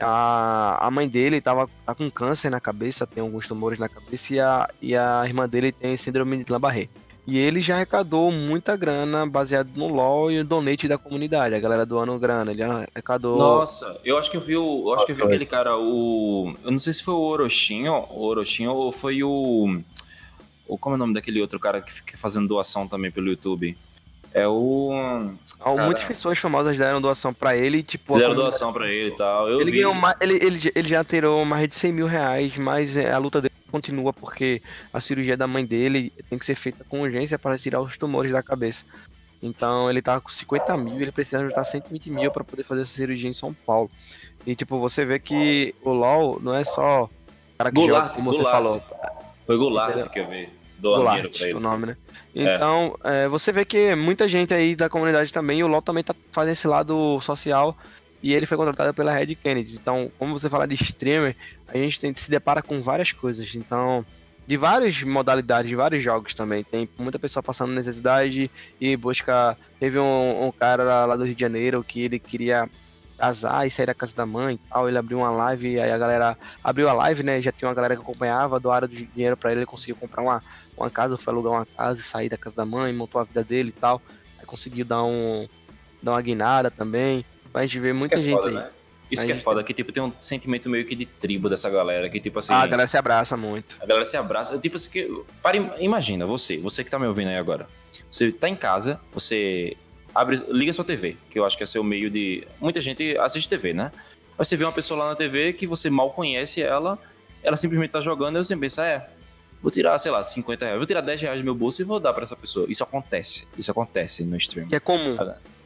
A, a mãe dele tava, tá com câncer na cabeça, tem alguns tumores na cabeça, e a, e a irmã dele tem síndrome de Lambarré. E ele já arrecadou muita grana baseado no LoL e o donate da comunidade. A galera doando grana. Ele arrecadou. Nossa, eu acho que eu vi o. Eu acho que eu vi aquele cara, o. Eu não sei se foi o Orochinho, o Orochinho ou foi o. o como é o nome daquele outro cara que fica fazendo doação também pelo YouTube? É o. Cara... Muitas pessoas famosas deram doação pra ele, tipo. Deram doação pra ele e tal. Eu ele, vi... ganhou uma... ele, ele, ele já tirou mais de 100 mil reais, mas é, a luta dele continua porque a cirurgia da mãe dele tem que ser feita com urgência para tirar os tumores da cabeça. Então ele tá com 50 mil e ele precisa juntar 120 mil para poder fazer essa cirurgia em São Paulo. E tipo, você vê que o LoL não é só cara que Goulart, joga, como Goulart. você falou. Foi Goulart que eu vi. Doa dinheiro Goulart, pra ele. o nome, né? Então, é, você vê que muita gente aí da comunidade também, o LoL também tá fazendo esse lado social, e ele foi contratado pela Red Kennedy. Então, como você fala de streamer, a gente tem, se depara com várias coisas. Então, de várias modalidades, de vários jogos também. Tem muita pessoa passando necessidade e busca. Teve um, um cara lá, do Rio de Janeiro que ele queria casar e sair da casa da mãe e tal. Ele abriu uma live, aí a galera abriu a live, né? Já tinha uma galera que acompanhava, doaram dinheiro pra ele, ele conseguiu comprar uma, uma casa, foi alugar uma casa e sair da casa da mãe, montou a vida dele e tal. Aí conseguiu dar um. dar uma guinada também. Mas a gente vê muita é gente foda, aí. né? Isso Aí que é foda, que tipo, tem um sentimento meio que de tribo dessa galera, que tipo assim. Ah, a galera se abraça muito. A galera se abraça. Tipo assim, que. Para, imagina, você, você que tá me ouvindo aí agora. Você tá em casa, você abre, liga sua TV, que eu acho que é seu meio de. Muita gente assiste TV, né? Mas você vê uma pessoa lá na TV que você mal conhece ela, ela simplesmente tá jogando e você pensa, é. Vou tirar, sei lá, 50 reais, vou tirar 10 reais do meu bolso e vou dar pra essa pessoa. Isso acontece. Isso acontece no stream. Que é comum.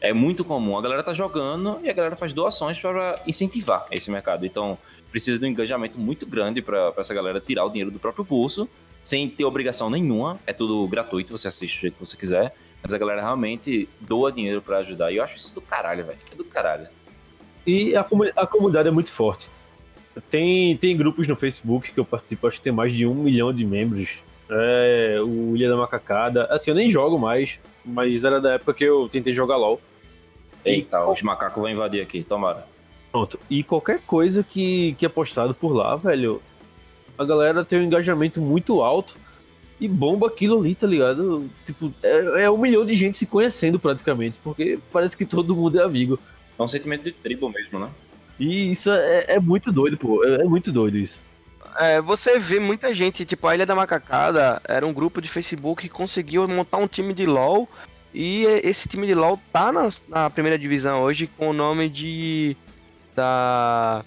É muito comum. A galera tá jogando e a galera faz doações para incentivar esse mercado. Então, precisa de um engajamento muito grande para essa galera tirar o dinheiro do próprio bolso, sem ter obrigação nenhuma. É tudo gratuito, você assiste do jeito que você quiser. Mas a galera realmente doa dinheiro para ajudar. E eu acho isso do caralho, velho. É do caralho. E a, comu- a comunidade é muito forte. Tem, tem grupos no Facebook que eu participo, acho que tem mais de um milhão de membros. É, o Ilha da Macacada. Assim, eu nem jogo mais, mas era da época que eu tentei jogar LOL. Eita, os macacos vão invadir aqui, tomara. Pronto. E qualquer coisa que, que é postado por lá, velho, a galera tem um engajamento muito alto e bomba aquilo ali, tá ligado? Tipo, é, é um milhão de gente se conhecendo praticamente, porque parece que todo mundo é amigo. É um sentimento de tribo mesmo, né? E isso é, é muito doido, pô. É, é muito doido isso. É, você vê muita gente, tipo, a Ilha da Macacada era um grupo de Facebook que conseguiu montar um time de LoL e esse time de LoL tá na, na primeira divisão hoje com o nome de. da.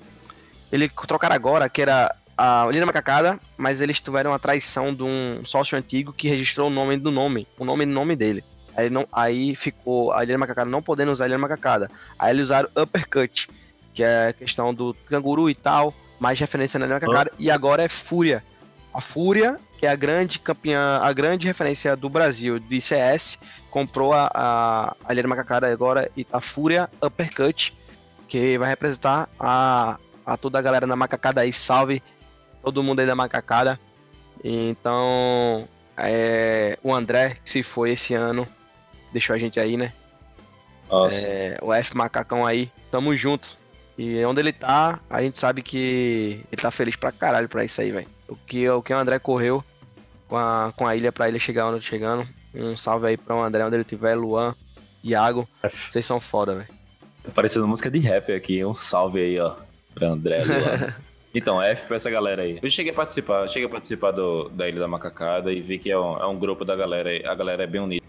Ele trocaram agora, que era a da Macacada, mas eles tiveram a traição de um sócio antigo que registrou o nome do nome, o nome do nome dele. Aí, não, aí ficou a da Macacada não podendo usar a da Macacada. Aí eles usaram Uppercut, que é a questão do canguru e tal, mais referência na da Macacada. E agora é Fúria. A Fúria, que é a grande campeã, a grande referência do Brasil de CS, comprou a, a, a Ilha da Macacada agora e a Fúria Uppercut, que vai representar a, a toda a galera da Macacada aí. Salve todo mundo aí da Macacada. Então, é, o André, que se foi esse ano, deixou a gente aí, né? Nossa. É, o F Macacão aí, tamo junto. E onde ele tá, a gente sabe que ele tá feliz pra caralho pra isso aí, velho. O que, o que o André correu com a, com a ilha pra ilha chegar onde tá chegando. Um salve aí pra o André, onde ele tiver, Luan, Iago. Vocês são foda, velho. Tá parecendo música de rap aqui. Um salve aí, ó. Pra André (laughs) Luan. Então, F pra essa galera aí. Eu cheguei a participar, cheguei a participar do, da Ilha da Macacada e vi que é um, é um grupo da galera aí. A galera é bem unida.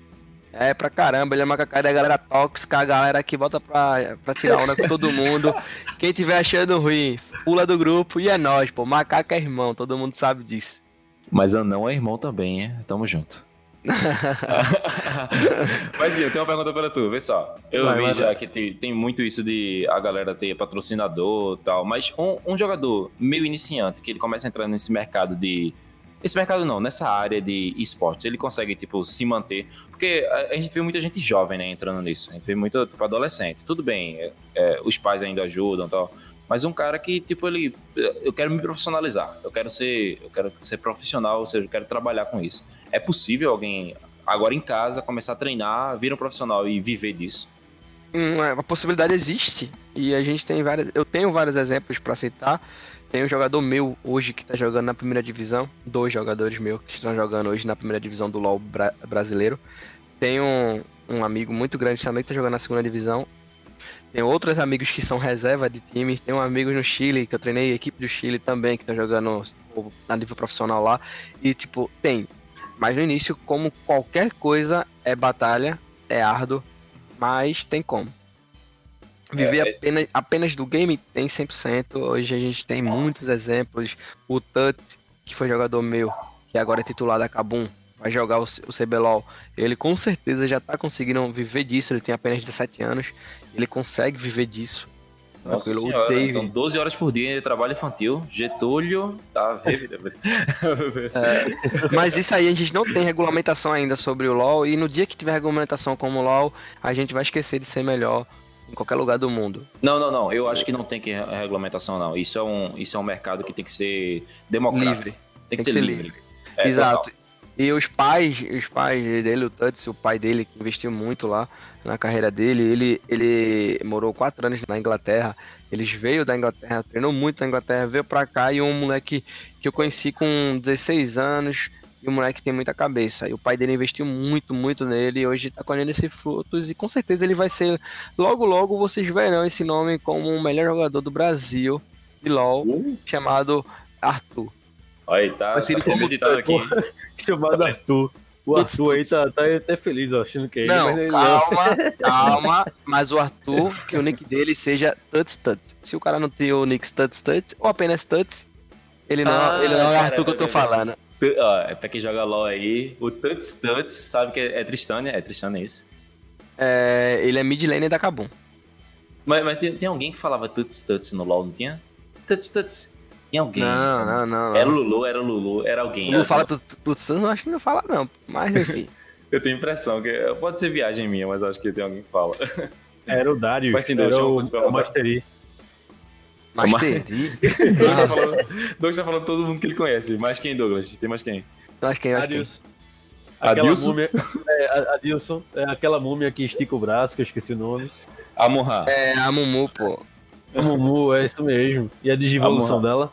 É pra caramba, ele é macacada, é a galera tóxica, a galera que volta pra, pra tirar onda com todo mundo. Quem tiver achando ruim, pula do grupo e é nós, pô. Macaco é irmão, todo mundo sabe disso. Mas Anão é irmão também, é? Tamo junto. (laughs) Mas eu tenho uma pergunta para tu, vê só. Eu Vai, vi vai, já vai. que tem, tem muito isso de a galera ter patrocinador e tal, mas um, um jogador meio iniciante, que ele começa a entrar nesse mercado de. Esse mercado não, nessa área de esporte, ele consegue, tipo, se manter. Porque a, a gente vê muita gente jovem, né, entrando nisso. A gente vê muito, tipo, adolescente. Tudo bem, é, é, os pais ainda ajudam e tal. Mas um cara que, tipo, ele. Eu quero me profissionalizar. Eu quero ser. Eu quero ser profissional, ou seja, eu quero trabalhar com isso. É possível alguém, agora em casa, começar a treinar, vir um profissional e viver disso? Hum, é, possibilidade existe e a gente tem várias. Eu tenho vários exemplos pra citar. Tem um jogador meu hoje que tá jogando na primeira divisão, dois jogadores meus que estão jogando hoje na primeira divisão do LoL bra- brasileiro. Tem um, um amigo muito grande também que tá jogando na segunda divisão. Tem outros amigos que são reserva de times. Tem um amigo no Chile, que eu treinei equipe do Chile também, que tá jogando na nível profissional lá. E, tipo, tem. Mas no início, como qualquer coisa, é batalha, é árduo, mas tem como. Viver É, é- apenas, apenas do game tem 100%. Hoje a gente tem muitos exemplos. O Tuts, que foi jogador meu, que agora é titular da Kabum, vai jogar o, o CBLOL, ele com certeza já tá conseguindo viver disso, ele tem apenas 17 anos, ele consegue viver disso. Nossa senhora, save. então 12 horas por dia de trabalho infantil, Getúlio, tá é, Mas isso aí a gente não tem regulamentação ainda sobre o LoL, e no dia que tiver regulamentação como o LoL, a gente vai esquecer de ser melhor em qualquer lugar do mundo. Não, não, não. Eu acho que não tem que regulamentação, não. Isso é um, isso é um mercado que tem que ser democrático. Livre. Tem que, tem ser, que ser livre. livre. É, Exato. Total. E os pais, os pais dele, o Tuts, o pai dele, que investiu muito lá na carreira dele, ele, ele morou quatro anos na Inglaterra. Eles veio da Inglaterra, treinou muito na Inglaterra, veio pra cá e um moleque que eu conheci com 16 anos, e o moleque tem muita cabeça. E o pai dele investiu muito, muito nele. E hoje tá colhendo esses frutos. E com certeza ele vai ser. Logo, logo vocês verão esse nome como o melhor jogador do Brasil de LOL, uh. chamado Arthur. Olha, tá, tá como aqui. (laughs) chamado Arthur. O Arthur aí tá, tá até feliz, ó, achando que é não, ele. calma, (laughs) calma. Mas o Arthur, que o nick dele seja Tuts Tuts. Se o cara não tem o nick Tuts Tuts, ou apenas Tuts, ele não, ah, ele não é o Arthur que eu tô falando. Ó, é pra quem joga LOL aí, o Tuts Tuts, sabe que é, é Tristânia? É Tristânia, é isso? É, ele é mid lane da Kabum. Mas, mas tem, tem, alguém que falava Tuts Tuts no LoL, não tinha? Tuts Tuts. Tinha alguém. Não, não, não. Era o Lulu, era o Lulu, era alguém. Lulu fala tudo, não acho que não fala não, mas enfim. (laughs) eu tenho impressão que pode ser viagem minha, mas acho que tem alguém que fala. Era o Dario, mas, sim, era o, o Mastery. Mastery? Douglas tá falando todo mundo que ele conhece. Mais quem, Douglas? Tem mais quem? Mais quem? Adilson. Aquela Adilson? Múmia, é, Adilson, é aquela múmia que estica o braço, que eu esqueci o nome. Amorra. É, a Mumu, pô. A Mumu, é isso mesmo. E a digivolução dela?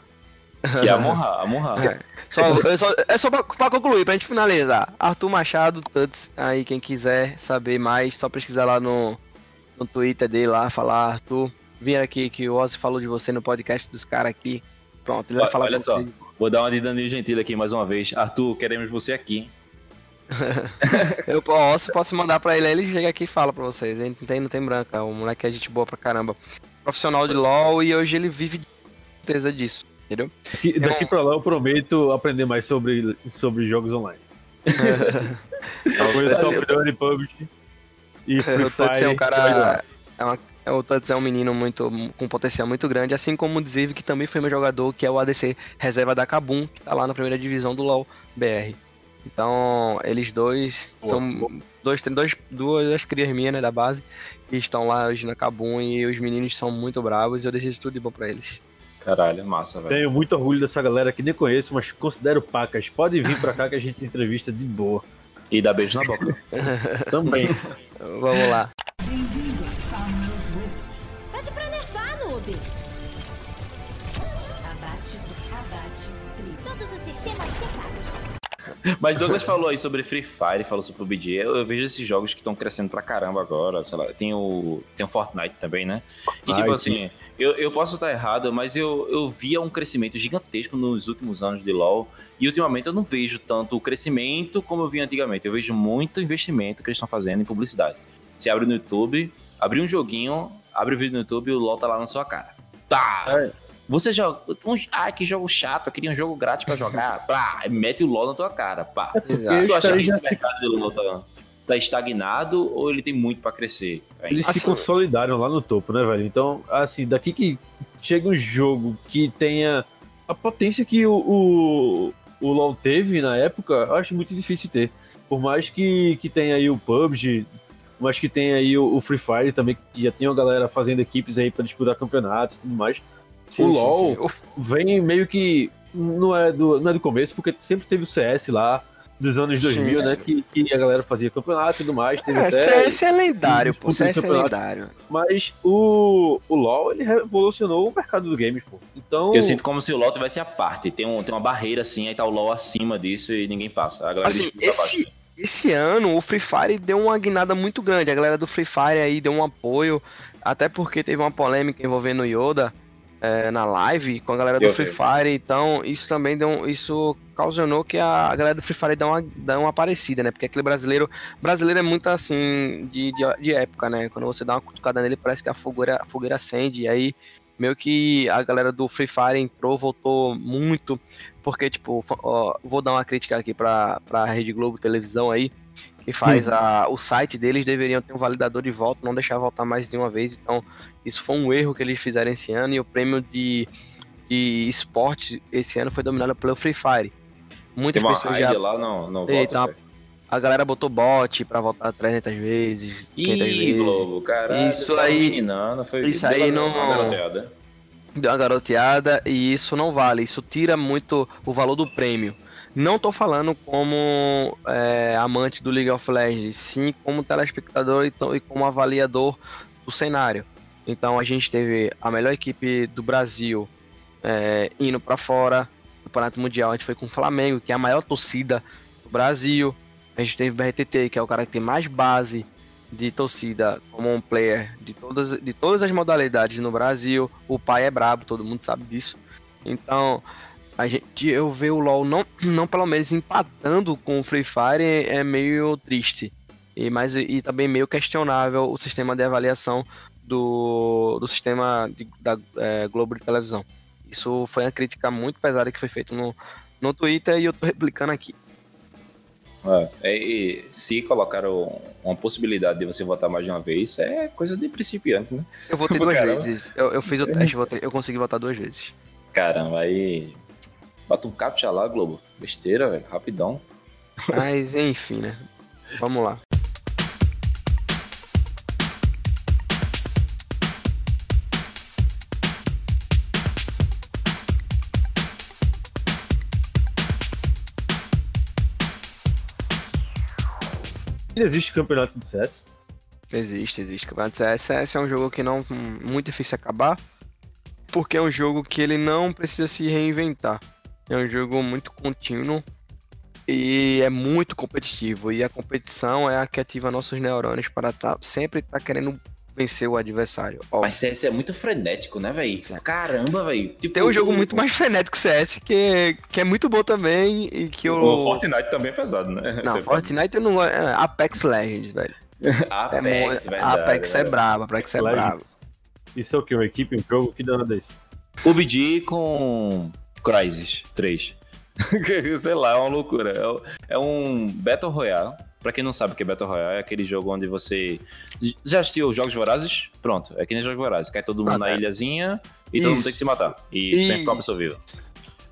Que é a Monra, a Monra. É. Só, só, é só pra, pra, concluir, pra gente finalizar. Arthur Machado, Tuts, aí quem quiser saber mais, só pesquisar lá no, no Twitter dele lá, falar, Arthur, vim aqui que o Ozzy falou de você no podcast dos caras aqui. Pronto, ele vai falar Olha só, vou dar uma de Danilo Gentili aqui mais uma vez. Arthur, queremos você aqui. (laughs) eu posso, posso mandar pra ele, ele chega aqui e fala pra vocês. Ele não tem, não tem branca, o moleque é gente boa pra caramba. Profissional de LOL e hoje ele vive de certeza disso. Entendeu? Daqui, daqui pra lá eu prometo aprender mais sobre, sobre jogos online. (laughs) Só conheço Call of Duty, PUBG e Free o é um cara... É uma, é, o Tuts é um menino muito, com potencial muito grande, assim como o Dziv, que também foi meu jogador, que é o ADC reserva da Kabum, que tá lá na primeira divisão do LoL BR. Então, eles dois boa, são boa. Dois, dois, duas das crias minhas, né, da base, que estão lá hoje na Kabum e os meninos são muito bravos e eu desejo tudo de bom pra eles. Caralho, massa, velho. Tenho muito orgulho dessa galera que nem conheço, mas considero pacas. Pode vir pra cá que a gente entrevista de boa. E dá beijo na boca. (laughs) Também. Vamos lá. Pede pra nerfar, noob. Abate, abate, Todos os sistemas checados. Mas Douglas falou aí sobre Free Fire, falou sobre o PUBG. Eu, eu vejo esses jogos que estão crescendo pra caramba agora, sei lá. Tem o, tem o Fortnite também, né? E tipo assim, eu, eu posso estar errado, mas eu, eu via um crescimento gigantesco nos últimos anos de LoL. E ultimamente eu não vejo tanto o crescimento como eu via antigamente. Eu vejo muito investimento que eles estão fazendo em publicidade. Você abre no YouTube, abre um joguinho, abre o vídeo no YouTube e o LoL tá lá na sua cara. Tá! É. Você joga. Um, ah, que jogo chato, eu queria um jogo grátis pra jogar. Pá, mete o LoL na tua cara. Pá. É tu acha que esse mercado de LoL tá, tá estagnado ou ele tem muito para crescer? Eles assim, se consolidaram lá no topo, né, velho? Então, assim, daqui que chega um jogo que tenha a potência que o, o, o LoL teve na época, eu acho muito difícil ter. Por mais que, que tenha aí o PUBG, por mais que tenha aí o, o Free Fire também, que já tem uma galera fazendo equipes aí para disputar campeonatos e tudo mais. Sim, o LoL sim, sim. vem meio que. Não é, do, não é do começo, porque sempre teve o CS lá, dos anos 2000, Sim. né? Que, que, a galera fazia campeonato e tudo mais. Teve é, até, CS é lendário, pô. CS é lendário. Mas o, o LoL, ele revolucionou o mercado do games, pô. Então... Eu sinto como se o LoL tivesse a parte. Tem, um, tem uma barreira assim, aí tá o LoL acima disso e ninguém passa. A galera assim, esse, esse ano o Free Fire deu uma guinada muito grande. A galera do Free Fire aí deu um apoio. Até porque teve uma polêmica envolvendo o Yoda é, na live com a galera do Free Fire, então isso também deu, isso causou que a galera do Free Fire dá uma, dá uma parecida, né? Porque aquele brasileiro, brasileiro é muito assim de, de, de, época, né? Quando você dá uma cutucada nele, parece que a fogueira, a fogueira acende, e aí meio que a galera do Free Fire entrou, voltou muito, porque, tipo, ó, vou dar uma crítica aqui pra, pra Rede Globo Televisão aí, que faz a, o site deles deveriam ter um validador de volta, não deixar voltar mais de uma vez, então isso foi um erro que eles fizeram esse ano, e o prêmio de, de esporte esse ano foi dominado pelo Free Fire. Muitas Tem uma pessoas já... lá, não, não Eita, volta. Fé. A galera botou bot pra voltar 300 vezes, 500 Ih, vezes. Globo, caralho. Isso tá aí- meninando, foi isso aí não- uma garoteada. deu uma garoteada e isso não vale, isso tira muito o valor do prêmio. Não tô falando como é, amante do League of Legends, sim como telespectador e, e como avaliador do cenário. Então a gente teve a melhor equipe do Brasil é, indo pra fora do Campeonato Mundial. A gente foi com o Flamengo, que é a maior torcida do Brasil. A gente teve o BRTT, que é o cara que tem mais base de torcida como um player de todas, de todas as modalidades no Brasil. O pai é brabo, todo mundo sabe disso. Então, a gente, eu ver o LoL não, (clears throat) não pelo menos empatando com o Free Fire é, é meio triste. E, mas, e também meio questionável o sistema de avaliação do, do sistema de- da é, Globo de televisão. Isso foi uma crítica muito pesada que foi feita no, no Twitter e eu tô replicando aqui. É, e se colocaram uma possibilidade de você votar mais de uma vez, é coisa de principiante, né? Eu votei duas caramba. vezes. Eu, eu fiz o teste, eu, votei- eu consegui votar duas vezes. Caramba, aí. Bota um captcha lá, Globo. Besteira, velho. Rapidão. Mas enfim, né? Vamos lá. Existe campeonato de CS. Existe, existe. Campeonato de CS, CS é um jogo que não muito difícil acabar, porque é um jogo que ele não precisa se reinventar. É um jogo muito contínuo e é muito competitivo. E a competição é a que ativa nossos neurônios para tá, sempre estar querendo vencer o adversário. Ó, Mas CS é muito frenético, né, velho? Caramba, velho. Tipo, tem um jogo muito mais frenético que CS, que, que é muito bom também e que eu... O Fortnite também é pesado, né? Não, Fortnite eu não gosto. é, Apex Legends, velho. (laughs) É Apex, muito- verdade. Apex é verdade. brabo, Apex é brabo. Isso é o que? Uma equipe, um jogo? Que danada é isso? PUBG com Crysis 3. (laughs) Sei lá, é uma loucura. É É um Battle Royale. Pra quem não sabe o que é Battle Royale, é aquele jogo onde você. Já assistiu os Jogos Vorazes? Pronto, é que nem Jogos Vorazes. Cai todo mundo Pronto, na é. ilhazinha e todo mundo Isso. tem que se matar. E você tem que ficar uma pessoa viva.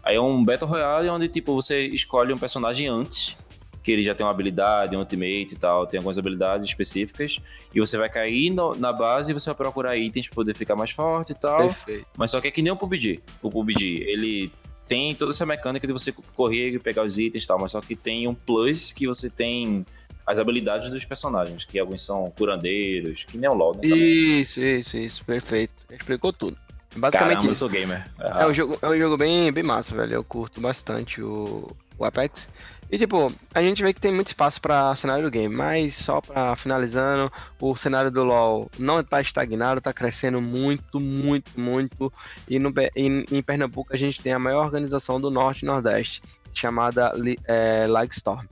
Aí é um Battle Royale onde, tipo, você escolhe um personagem antes, que ele já tem uma habilidade, um ultimate e tal, tem algumas habilidades específicas, e você vai cair no- na base e você vai procurar itens pra poder ficar mais forte e tal. Perfeito. Mas só que é que nem o PUBG. O PUBG, ele tem toda essa mecânica de você correr e pegar os itens e tal, mas só que tem um plus que você tem as habilidades dos personagens, que alguns são curandeiros, que nem o LoL, né? Isso, isso, isso, perfeito. Explicou tudo. Basicamente Caramba, eu isso. sou gamer. Ah, É um jogo, é um jogo bem, bem massa, velho. Eu curto bastante o, o Apex. E tipo, a gente vê que tem muito espaço para cenário do game, mas só para finalizando, o cenário do LoL não tá estagnado, tá crescendo muito, muito, muito. E no, em, em Pernambuco a gente tem a maior organização do Norte e Nordeste, chamada é, Lightstorm.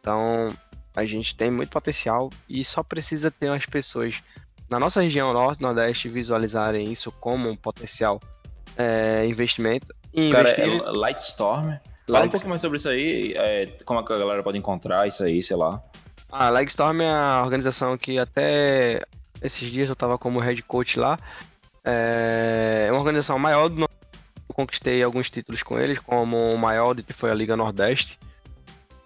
Então, a gente tem muito potencial e só precisa ter umas pessoas na nossa região Norte Nordeste visualizarem isso como um potencial é, investimento e Cara, investir é Lightstorm. Fala um Lights- pouquinho mais sobre isso aí, é, como é que a galera pode encontrar isso aí, sei lá. A Legstorm é a organização que até esses dias eu tava como head coach lá. É uma organização maior do. Eu conquistei alguns títulos com eles, como o maior de que foi a Liga Nordeste.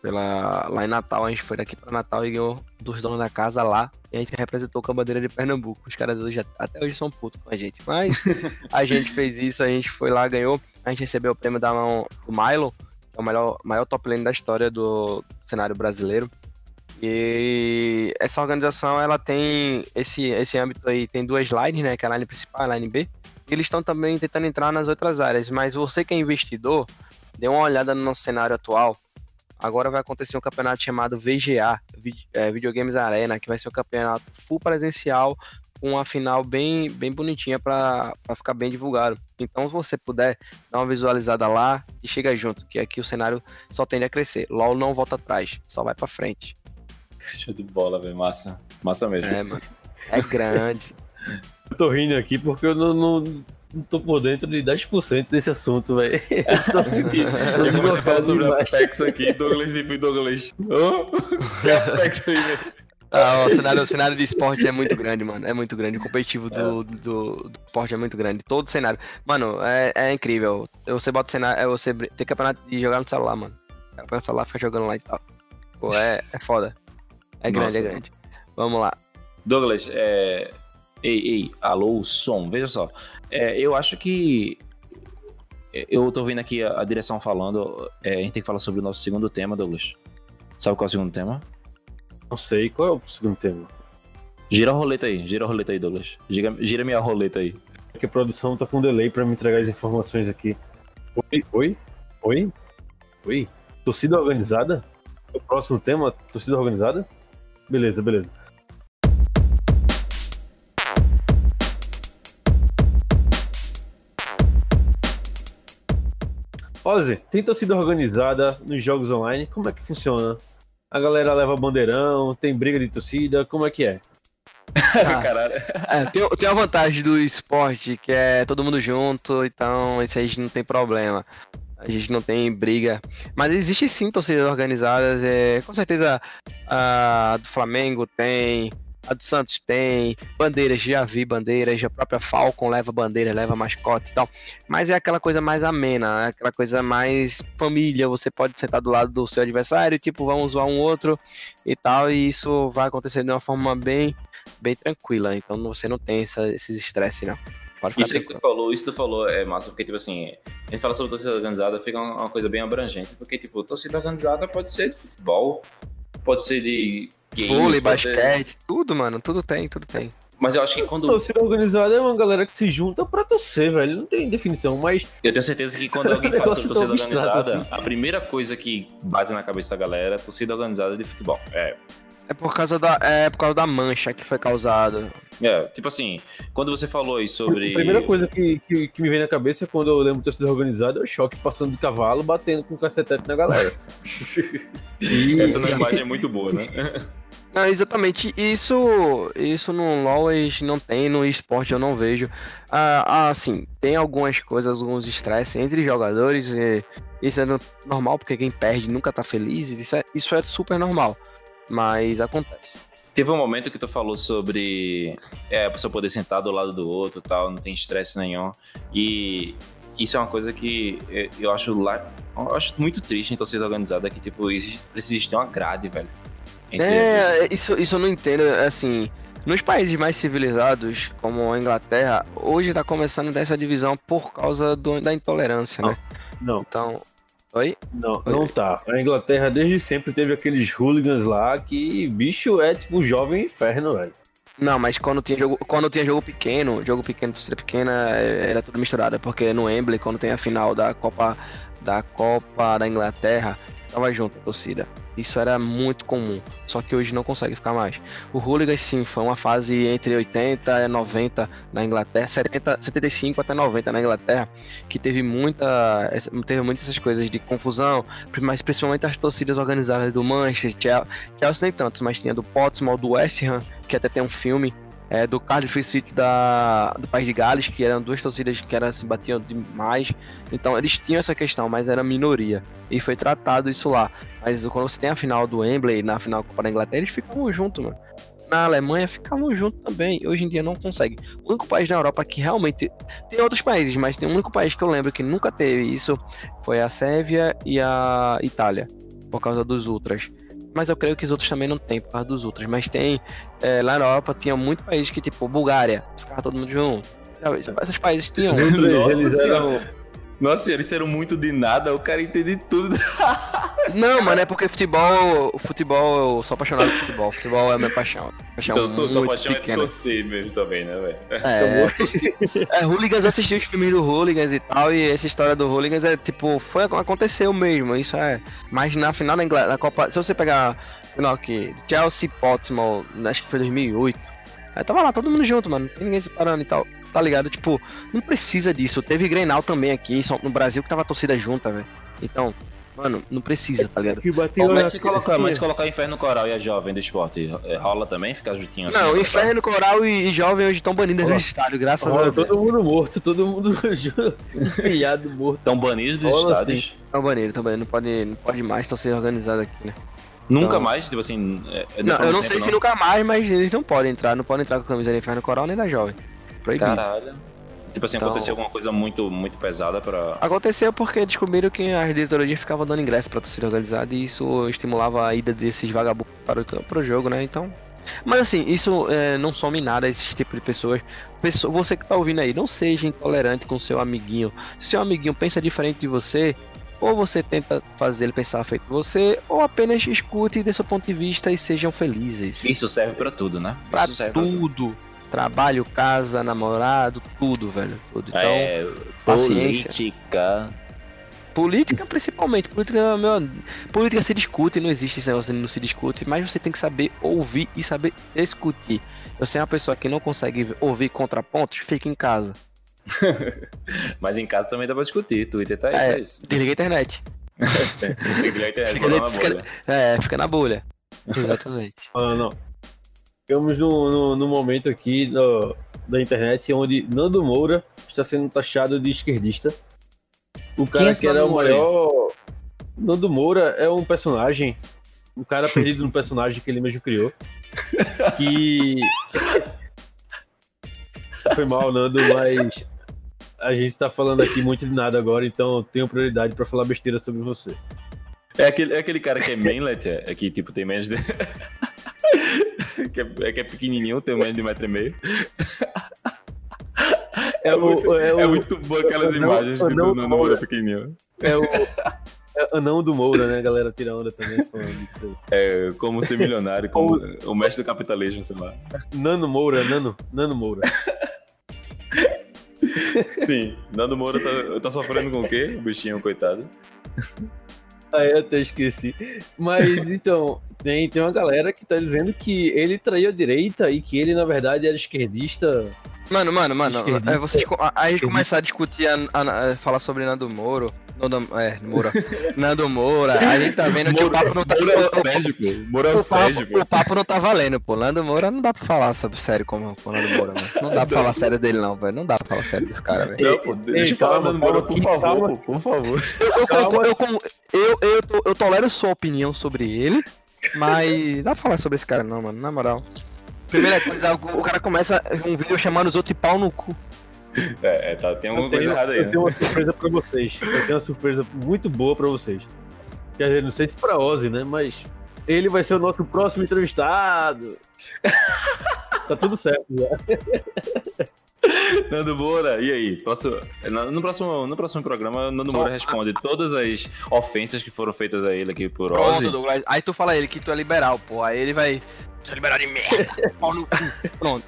Pela, lá em Natal, a gente foi daqui para Natal e ganhou dos donos da casa lá. E a gente representou com a bandeira de Pernambuco. Os caras hoje, até hoje são putos com a gente. Mas a (laughs) gente fez isso, a gente foi lá, ganhou. A gente recebeu o prêmio da mão do Milo, que é o maior, maior top lane da história do cenário brasileiro. E essa organização, ela tem esse, esse âmbito aí, tem duas lines, né, que é a line principal e a line B. E eles estão também tentando entrar nas outras áreas, mas você que é investidor, dê uma olhada no nosso cenário atual. Agora vai acontecer um campeonato chamado VGA, é, Videogames Arena, que vai ser um campeonato full presencial, com uma final bem, bem bonitinha para ficar bem divulgado. Então, se você puder, dá uma visualizada lá e chega junto, que aqui o cenário só tende a crescer. LOL não volta atrás, só vai para frente. (laughs) Show de bola, velho, massa. Massa mesmo. É, mano. É grande. (laughs) Eu tô rindo aqui porque eu não, não, não tô por dentro de 10% desse assunto, velho. Eu comecei a falar sobre a Apex aqui, Douglas tipo Douglas. Oh, é Apex aí, velho. Ah, o, cenário, o cenário de esporte é muito grande, mano. É muito grande. O competitivo do, do, do esporte é muito grande. Todo cenário. Mano, é, é incrível. Você bota cenário. É você ter campeonato de jogar no celular, mano. Pega o celular, fica jogando lá e tal. Pô, é, é foda. É grande, Nossa. é grande. Vamos lá. Douglas, é... Ei, ei, alô, som, veja só. É, eu acho que. Eu tô vendo aqui a, a direção falando. é, a gente tem que falar sobre o nosso segundo tema, Douglas. Sabe qual é o segundo tema? Não sei, qual é o segundo tema? Gira a roleta aí, gira a roleta aí, Douglas. Gira, gira minha roleta aí. É que a produção tá com delay pra me entregar as informações aqui. Oi? Oi? Oi? Oi? Torcida organizada? O próximo tema, torcida organizada? Beleza, beleza. Ozzy, tem torcida organizada nos jogos online? Como é que funciona? A galera leva bandeirão, tem briga de torcida, como é que é? Ah. É, tem, tem a vantagem do esporte, que é todo mundo junto, então isso aí não tem problema. A gente não tem briga. Mas existe sim torcidas organizadas. É, com certeza a do Flamengo tem, a do Santos tem, bandeiras, já vi bandeiras, a própria Falcon leva bandeira, leva mascote e tal. Mas é aquela coisa mais amena, é aquela coisa mais família. Você pode sentar do lado do seu adversário, tipo, vamos zoar um outro e tal. E isso vai acontecer de uma forma bem bem tranquila, então você não tem essa, esses estresse, não. Isso que tu falou, isso tu falou é massa, porque, tipo assim, a gente fala sobre torcida organizada, fica uma coisa bem abrangente, porque, tipo, torcida organizada pode ser de futebol, pode ser de games, Vôlei, basquete, tudo, mano, tudo tem, tudo tem. Mas eu acho que quando. Torcida organizada é uma galera que se junta pra torcer, velho. Não tem definição, mas Eu tenho certeza que quando alguém (laughs) fala sobre torcida organizada, assim. a primeira coisa que bate na cabeça da galera é torcida organizada de futebol. É. É por causa da, é por causa da mancha que foi causada. É, tipo assim, quando você falou aí sobre. a primeira coisa que, que, que me vem na cabeça é quando eu lembro de torcida organizada é o choque passando de cavalo, batendo com o cacetete na galera. (laughs) E Essa na imagem é muito boa, né? (laughs) Não, exatamente. Isso, isso no LoL não tem, no esporte eu não vejo. Ah, ah, assim, tem algumas coisas, alguns estresses entre jogadores. Isso é no- normal, porque quem perde nunca tá feliz. Isso é, isso é super normal. Mas acontece. Teve um momento que tu falou sobre é, a pessoa poder sentar do lado do outro tal, não tem estresse nenhum. E isso é uma coisa que eu- acho. Eu acho muito triste em torcida organizada que, tipo, precisa ter uma grade, velho. É, isso, isso eu não entendo, assim, nos países mais civilizados, como a Inglaterra, hoje tá começando dessa divisão por causa do- da intolerância, né? Não, Então, oi? não, não tá. A Inglaterra desde sempre teve aqueles hooligans lá que bicho é tipo um jovem inferno, velho. Não, mas quando tinha jogo, quando tinha jogo pequeno, jogo pequeno, torcida pequena, é, era tudo misturado, porque no Wembley, quando tem a final da Copa da Copa da Inglaterra, tava junto a torcida. Isso era muito comum, só que hoje não consegue ficar mais. O Hooligans sim, foi uma fase entre 80 e 90 na Inglaterra, 70, 75 até 90 na Inglaterra, que teve muita, teve muitas essas coisas de confusão, mas principalmente as torcidas organizadas do Manchester, Chelsea nem tantos, mas tinha do Portsmouth, do West Ham, que até tem um filme, é, do Cardiff City da, do País de Gales, que eram duas torcidas que eram, se batiam demais. Então eles tinham essa questão, mas era minoria. E foi tratado isso lá. Mas quando você tem a final do Wembley, na final da Copa da Inglaterra, eles ficavam juntos, mano. Na Alemanha ficavam juntos também. Hoje em dia não consegue. O único país na Europa que realmente. Tem outros países, mas tem um único país que eu lembro que nunca teve isso foi a Sérvia e a Itália. Por causa dos Ultras. Mas eu creio que os outros também não tem por causa dos Ultras. Mas tem. é, lá na Europa tinha muitos países que, tipo, Bulgária, ficava todo mundo junto. Esses países tinham. Os outros, Nossa eles eram. Nossa, eles eram muito de nada, o cara entende tudo. (laughs) Não, mano, é porque futebol, futebol, eu sou apaixonado por futebol. Futebol é a minha paixão. Paixão Então, tua muito paixão é pequena. torcer mesmo também, né, velho? É, (laughs) é, Hooligans, eu assisti os filmes do Hooligans e tal, e essa história do Hooligans é tipo, foi, aconteceu mesmo, isso é. Mas na final da, Ingl- da Copa, se você pegar, final aqui, Chelsea Portsmouth, acho que foi 2008, aí tava lá todo mundo junto, mano, não tem ninguém separando e tal, tá ligado? Tipo, não precisa disso. Teve Grenal também aqui, no Brasil, que tava a torcida junta, velho. Então, Mano, não precisa, tá ligado? Que bateu Mas se colocar, mas se colocar Inferno Coral e a Jovem do Esporte, eh, rola também? Ficar juntinho assim? Não, né? Inferno, Coral e, e Jovem hoje estão banidos do estádio, graças Rola a Deus. todo mundo morto, todo mundo (laughs) empenhado morto. Estão banidos dos Rola estádios. Estão banidos, estão banidos. Não pode, não pode mais, estão sendo organizados aqui, né? Nunca Então- mais, tipo assim. é- é Não, eu não sei se nunca mais, mas eles não podem entrar. Não podem entrar com a camisa do Inferno Coral nem da Jovem. Proibido. Caralho. Tipo assim, Então- aconteceu alguma coisa muito, muito pesada pra. Aconteceu porque descobriram que as diretorias ficavam dando ingresso pra torcida organizada e isso estimulava a ida desses vagabundos para o, para jogo, né? Então. Mas assim, isso é, não some nada esse tipo de pessoas. Pessoa- Você que tá ouvindo aí, não seja intolerante com seu amiguinho. Se seu amiguinho pensa diferente de você, ou você tenta fazer ele pensar feito você, ou apenas escute e dê seu ponto de vista e sejam felizes. Isso serve pra tudo, né? Pra serve pra tudo. Trabalho, casa, namorado, tudo, velho. Tudo. Então. é, paciência. política. Política, principalmente. Política, meu, política se discute, não existe esse negócio de não se discute, mas você tem que saber ouvir e saber discutir. Você é uma pessoa que não consegue ouvir contrapontos, fica em casa. (laughs) Mas em casa também dá pra discutir. Twitter tá aí, É. pra isso. Desliga a internet. (laughs) Ligar a internet, Fica na fica- bolha. É, fica na bolha. Exatamente. Ah, não. Ficamos no, no, no momento aqui do- da internet onde Nando Moura está sendo taxado de esquerdista. O cara é que era Nando o maior. Nando Moura é um personagem. Um cara perdido no personagem que ele mesmo criou. Que. (laughs) Foi mal, Nando, mas. A gente tá falando aqui muito de nada agora, então eu tenho prioridade pra falar besteira sobre você. É aquele, é aquele cara que é mainlet, é, é que tipo tem menos de. (laughs) (laughs) que, é, é que é pequenininho, tem menos de um metro e meio. É, o, é, o, É muito bom aquelas Anão- imagens Anão do Nando Moura. Pequenininho. é o. É anão do Moura, né? A galera tira onda também falando disso aí. É como ser milionário, como o mestre do capitalismo, sei lá. Nano Moura, Nano, Nano Moura. Sim, Nando Moura tá, tá sofrendo com o quê? O bichinho, coitado. (laughs) Aí eu até esqueci. Mas então, tem, tem uma galera que tá dizendo que ele traiu a direita e que ele, na verdade, era esquerdista. Mano, mano, mano, Esquerdista. é, vocês, co- a, a gente começar a discutir, a, a- a falar sobre Nando Moro. Nando, é, Moura. (laughs) Nando Moura, a gente tá vendo que o papo não tá. Moura é o Sérgio, pô. Moura é o Sérgio, papo, pô. o papo não tá valendo, pô. Nando Moura não dá pra falar sobre sério como o Nando Moura, mano. Não dá pra falar sério dele, não, velho. Não dá pra falar sério desse cara, velho. Não, pô, deixa Ei, eu falar Nando Moura, por favor, calma. pô, por favor. Eu, eu, eu, eu, eu tolero sua opinião sobre ele, mas dá pra falar sobre esse cara, não, mano. Na moral. Primeira coisa, o cara começa um vídeo chamando os outros de pau no cu. É, é, tá, tem alguma coisa errada aí, eu né? tenho uma surpresa pra vocês. Eu tenho uma surpresa muito boa pra vocês. Quer dizer, não sei se pra Ozzy, né? Mas ele vai ser o nosso próximo entrevistado. (laughs) tá tudo certo já. Nando Moura, e aí? Próximo, no, próximo, no próximo programa, Nando Moura responde todas as ofensas que foram feitas a ele aqui por Pronto, Ozzy. Douglas. Aí tu fala ele que tu é liberal, pô. Aí ele vai. Sou liberal de merda. (laughs) Pau no cu. Pronto.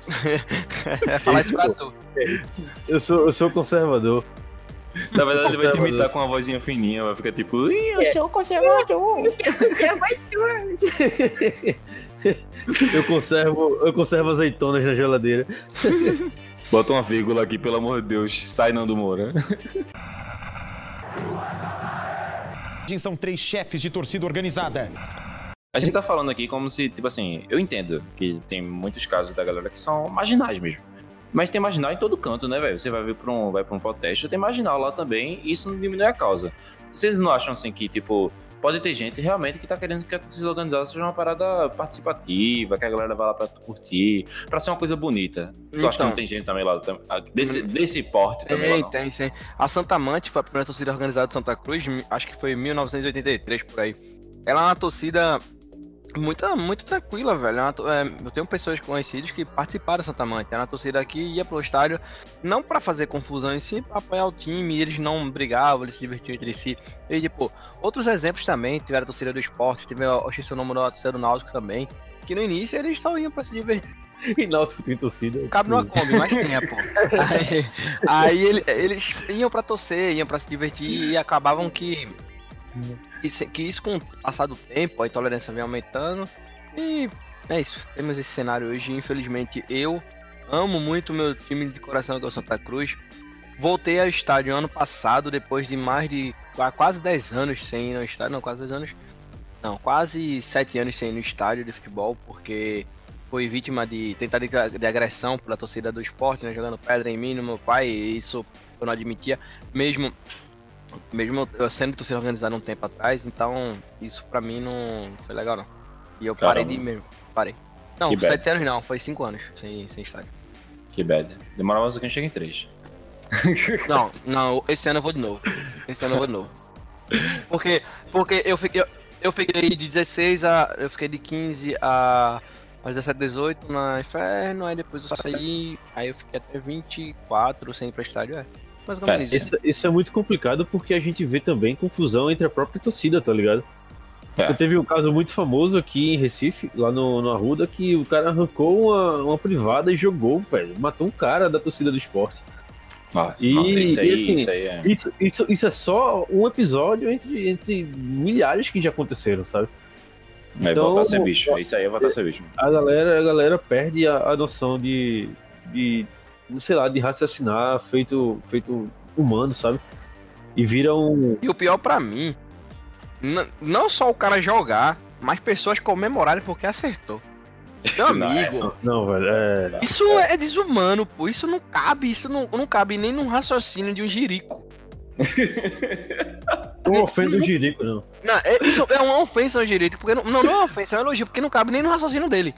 (laughs) Falar isso pra tu. Eu sou, eu sou conservador. Na verdade, ele vai te Conservador. imitar com uma vozinha fininha, vai ficar tipo. "Ih, eu sou (laughs) Eu conservo, eu conservo azeitonas na geladeira. Bota uma vírgula aqui, pelo amor de Deus. Sai Nando Moura. São três chefes de torcida organizada. A gente tá falando aqui como se, tipo assim, eu entendo que tem muitos casos da galera que são marginais mesmo. Mas tem marginal em todo canto, né, velho? Você vai ver pra um, vai pra um protesto, tem marginal lá também, e isso não diminui a causa. Vocês não acham assim que, tipo, pode ter gente realmente que tá querendo que a torcida organizada seja uma parada participativa, que a galera vá lá pra curtir, pra ser uma coisa bonita. Tu acha que Então. não tem gente também lá, desse, desse porte também lá, Tem, não? tem, sim. A Santa Amante foi a primeira torcida organizada de Santa Cruz, acho que foi em 1983 por aí. Ela é uma torcida muito, muito tranquila, velho. É uma é, eu tenho pessoas conhecidas que participaram da Santa Amante. Era uma torcida que ia pro estádio não pra fazer confusão em si, pra apoiar o time, e eles não brigavam, eles se divertiam entre si. E, tipo, outros exemplos também, tiveram a torcida do esporte, teve, o nome da torcida do Náutico também, que no início eles só iam pra se divertir. (laughs) E Náutico tem torcida. Cabe numa Kombi, mas tinha, pô. (laughs) Aí, aí ele- eles iam pra torcer, iam pra se divertir e acabavam que. Isso, que isso com o passar do tempo, a intolerância vem aumentando. E é isso. Temos esse cenário hoje. Infelizmente, eu amo muito meu time de coração, que é o Santa Cruz. voltei ao estádio ano passado, depois de mais de qua- quase 10 anos sem ir ao estádio. Não, quase 10 anos. Não, quase 7 anos sem ir no estádio de futebol, porque fui vítima de tentativa de agressão pela torcida do esporte, né? Jogando pedra em mim, no meu pai, e isso eu não admitia, mesmo. Mesmo eu sendo torcida organizada um tempo atrás, então isso pra mim não foi legal não. E eu parei Caramba. de mesmo, parei. Não, Que bad. 7 anos não, foi 5 anos sem, sem estádio. Que bad. Demora mais um que a gente chega em três. (laughs) Não, não, esse ano eu vou de novo. Esse ano eu vou de novo. Porque, porque eu fiquei, eu, eu fiquei de 16 a. Eu fiquei de 15 a. a 17, 18 na Inferno, aí depois eu saí, aí eu fiquei até 24 sem ir pra estádio, é. Ou É, menos isso. Isso, isso é muito complicado porque a gente vê também confusão entre a própria torcida, tá ligado? É. Porque Teve um caso muito famoso aqui em Recife, lá no, no Arruda, que o cara arrancou uma, uma privada e jogou, velho. Matou um cara da torcida do esporte. Ah, E- não, isso aí, e assim, isso aí é. Isso, isso, isso é só um episódio entre, entre milhares que já aconteceram, sabe? É então- voltar a ser bicho. Isso aí é voltar a ser bicho. A galera, a galera perde a, a noção de, de, sei lá, de raciocinar feito, feito humano, sabe? E vira um. E o pior pra mim, não só o cara jogar, mas pessoas comemorarem porque acertou. Meu não é, amigo, Não, velho, é. isso é desumano, pô. Isso não cabe, isso não, não cabe nem num raciocínio de um jirico. Não ofende o Jirico, não. Não, é, isso é uma ofensa ao direito, porque não, não, não é uma ofensa, é um elogio, porque não cabe nem no raciocínio dele.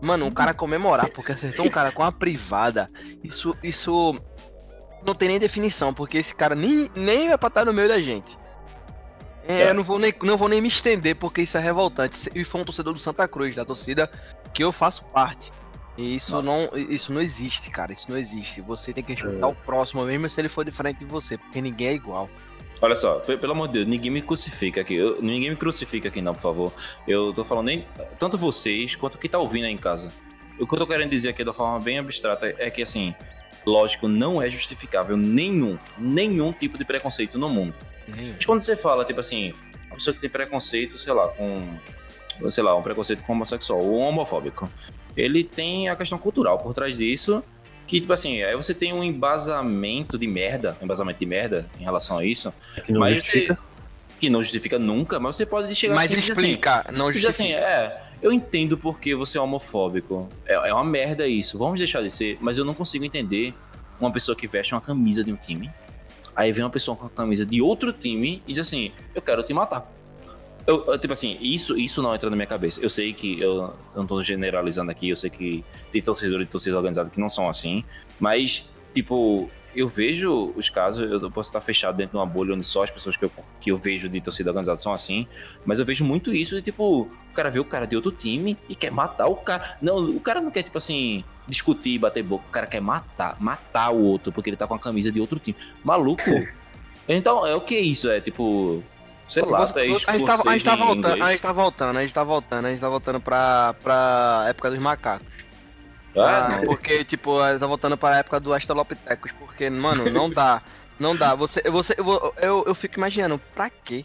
Mano, um cara comemorar porque acertou um cara com a privada, isso, isso não tem nem definição, porque esse cara nem, nem vai pra estar no meio da gente. É, É. Eu não vou, nem, não vou nem me estender, porque isso é revoltante. E foi um torcedor do Santa Cruz, da torcida que eu faço parte. E isso Nossa. não, isso não existe, cara. Isso não existe. Você tem que respeitar É. o próximo, mesmo se ele for diferente de você, porque ninguém é igual. Olha só, pe- pelo amor de Deus, ninguém me crucifica aqui. Eu- ninguém me crucifica aqui, não, por favor. Eu tô falando nem tanto vocês quanto quem tá ouvindo aí em casa. O que eu tô querendo dizer aqui de uma forma bem abstrata é que, assim, lógico, não é justificável nenhum, nenhum tipo de preconceito no mundo. Nenhum. Mas quando você fala, tipo assim, uma pessoa que tem preconceito, sei lá, com. Sei lá, um preconceito com homossexual ou homofóbico, ele tem a questão cultural por trás disso. Que, tipo assim, aí você tem um embasamento de merda, um embasamento de merda em relação a isso, Que não mas justifica. você, que não justifica nunca, mas você pode chegar Mas assim dizer assim, explica, não você diz assim, justifica. é, eu entendo porque você é homofóbico. É, é uma merda isso. Vamos deixar de ser, mas eu não consigo entender uma pessoa que veste uma camisa de um time. Aí vem uma pessoa com a camisa de outro time e diz assim: Eu quero te matar. Eu, eu, tipo assim, isso, isso não entra na minha cabeça. Eu sei que eu, eu não tô generalizando aqui, eu sei que tem torcedor e torcida organizada que não são assim, mas, tipo, eu vejo os casos, eu posso estar fechado dentro de uma bolha onde só as pessoas que eu, que eu vejo de torcida organizada são assim, mas eu vejo muito isso de tipo, o cara vê o cara de outro time e quer matar o cara. Não, o cara não quer, tipo assim, discutir e bater boca, o cara quer matar, matar o outro, porque ele tá com a camisa de outro time. Maluco. (laughs) então, é o que é isso? É tipo. Sei lá, Você- a, gente tá, a gente tá voltando, a gente tá voltando, a gente tá voltando, a gente tá voltando pra, pra época dos macacos. Ah, Ah, não. porque, tipo, a gente tá voltando pra época do Astrolopithecus, porque, mano, não (laughs) dá. Não dá. Você, você, eu, eu, eu fico imaginando, pra quê?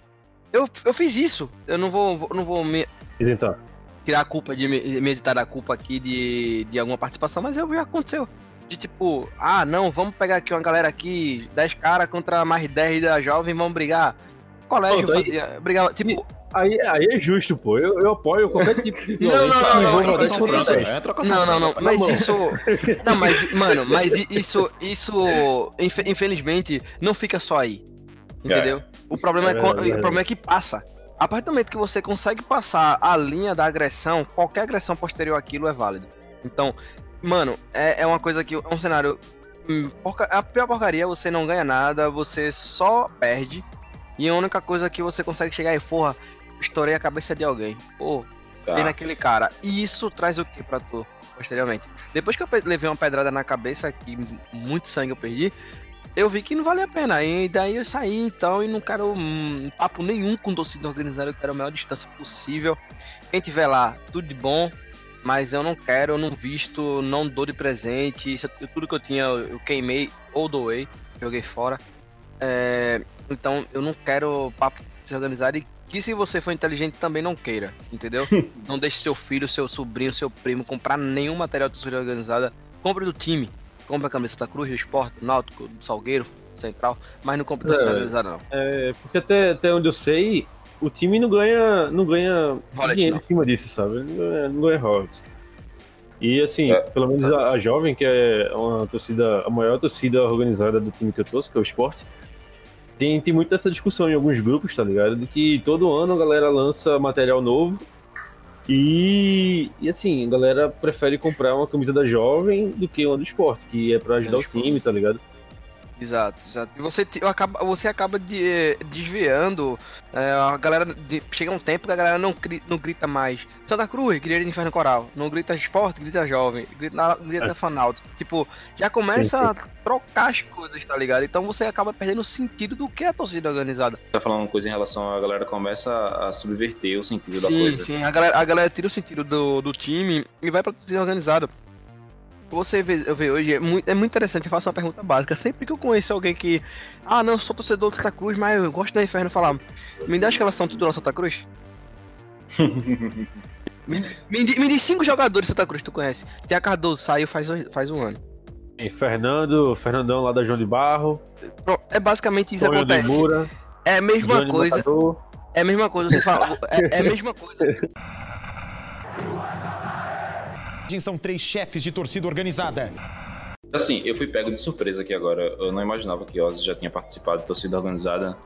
Eu, eu fiz isso. Eu não vou, não vou me Isentar. tirar a culpa de me, me hesitar da culpa aqui de, de alguma participação, mas eu, já aconteceu. De tipo, ah, não, vamos pegar aqui uma galera aqui, 10 caras contra mais 10 da jovem, vamos brigar. Colégio Pô, daí- fazia. Brigava, tipo, Aí, aí é justo, pô. Eu, eu apoio qualquer tipo de Não, (laughs) não, violência não, que não, não, 10 não, contra não, 10. É trocação Não, não, não, mas isso. (laughs) Não, mas, mano, mas isso, isso, infe- infelizmente, não fica só aí. Entendeu? O problema é, É o problema é que passa. A partir do momento que você consegue passar a linha da agressão, qualquer agressão posterior àquilo é válido. Então, mano, é, é uma coisa que. É um cenário. hum, porca- a pior porcaria, é você não ganha nada, você só perde. E a única coisa que você consegue chegar é, porra, estourei a cabeça de alguém. Pô, Tá. tem naquele cara. E isso traz o que pra tu, posteriormente? Depois que eu levei uma pedrada na cabeça, que muito sangue eu perdi, eu vi que não valia a pena. E daí eu saí, então, e não quero hum, papo nenhum com torcida organizada, eu quero a maior distância possível. Quem tiver lá, tudo de bom, mas eu não quero, eu não visto, não dou de presente. Isso, tudo que eu tinha, eu eu queimei ou doei, joguei fora. É, então, eu não quero papo se organizar e que se você for inteligente também não queira, entendeu? (laughs) não deixe seu filho, seu sobrinho, seu primo comprar nenhum material de torcida organizada. Compre do time. compra a camisa Santa Cruz, do Sport, do Náutico, do Salgueiro, Central, mas não compra torcida É. organizada, não. É, porque até, até onde eu sei, o time não ganha, não ganha Royalties, dinheiro não. em cima disso, sabe? Não ganha, não ganha royalties. E assim, É. pelo menos a, a Jovem, que é uma torcida, a maior torcida organizada do time que eu torço, que é o Sport, tem, tem muito essa discussão em alguns grupos, tá ligado? De que todo ano a galera lança material novo e, e assim, a galera prefere comprar uma camisa da Jovem do que uma do Sport, que é pra ajudar do o time, tá ligado? Exato, exato. E você, acaba, você acaba de, eh, desviando. eh, a galera. de- chega um tempo que a galera não, cri- não grita mais. Santa Cruz, grita de Inferno Coral. Não grita esporte, grita jovem. Grita, na- grita É. fanáutico. Tipo, já começa a trocar as coisas, tá ligado? Então você acaba perdendo o sentido do que é a torcida organizada. Tá falando uma coisa em relação à galera começa a subverter o sentido da Sim, coisa. sim. A galera, a galera tira o sentido do, do time e vai pra torcida organizada. Você vê, vejo hoje, é muito, é muito interessante, eu faço uma pergunta básica. Sempre que eu conheço alguém que. Ah, não, sou torcedor do Santa Cruz, mas eu gosto da Inferno falar. Me dá a escalação tudo do Santa Cruz? (laughs) me, me, me diz cinco jogadores do Santa Cruz que tu conhece. Tia Cardoso saiu faz, um- faz um ano. Tem Fernando, Fernandão lá da João de Barro, Pronto, é basicamente isso que acontece. Moura, É a mesma Johnny coisa. Matador. É a mesma coisa, você fala. É, é a mesma coisa. (laughs) São três chefes de torcida organizada. Assim, eu fui pego de surpresa aqui agora. Eu não imaginava que Ozzy já tinha participado de torcida organizada.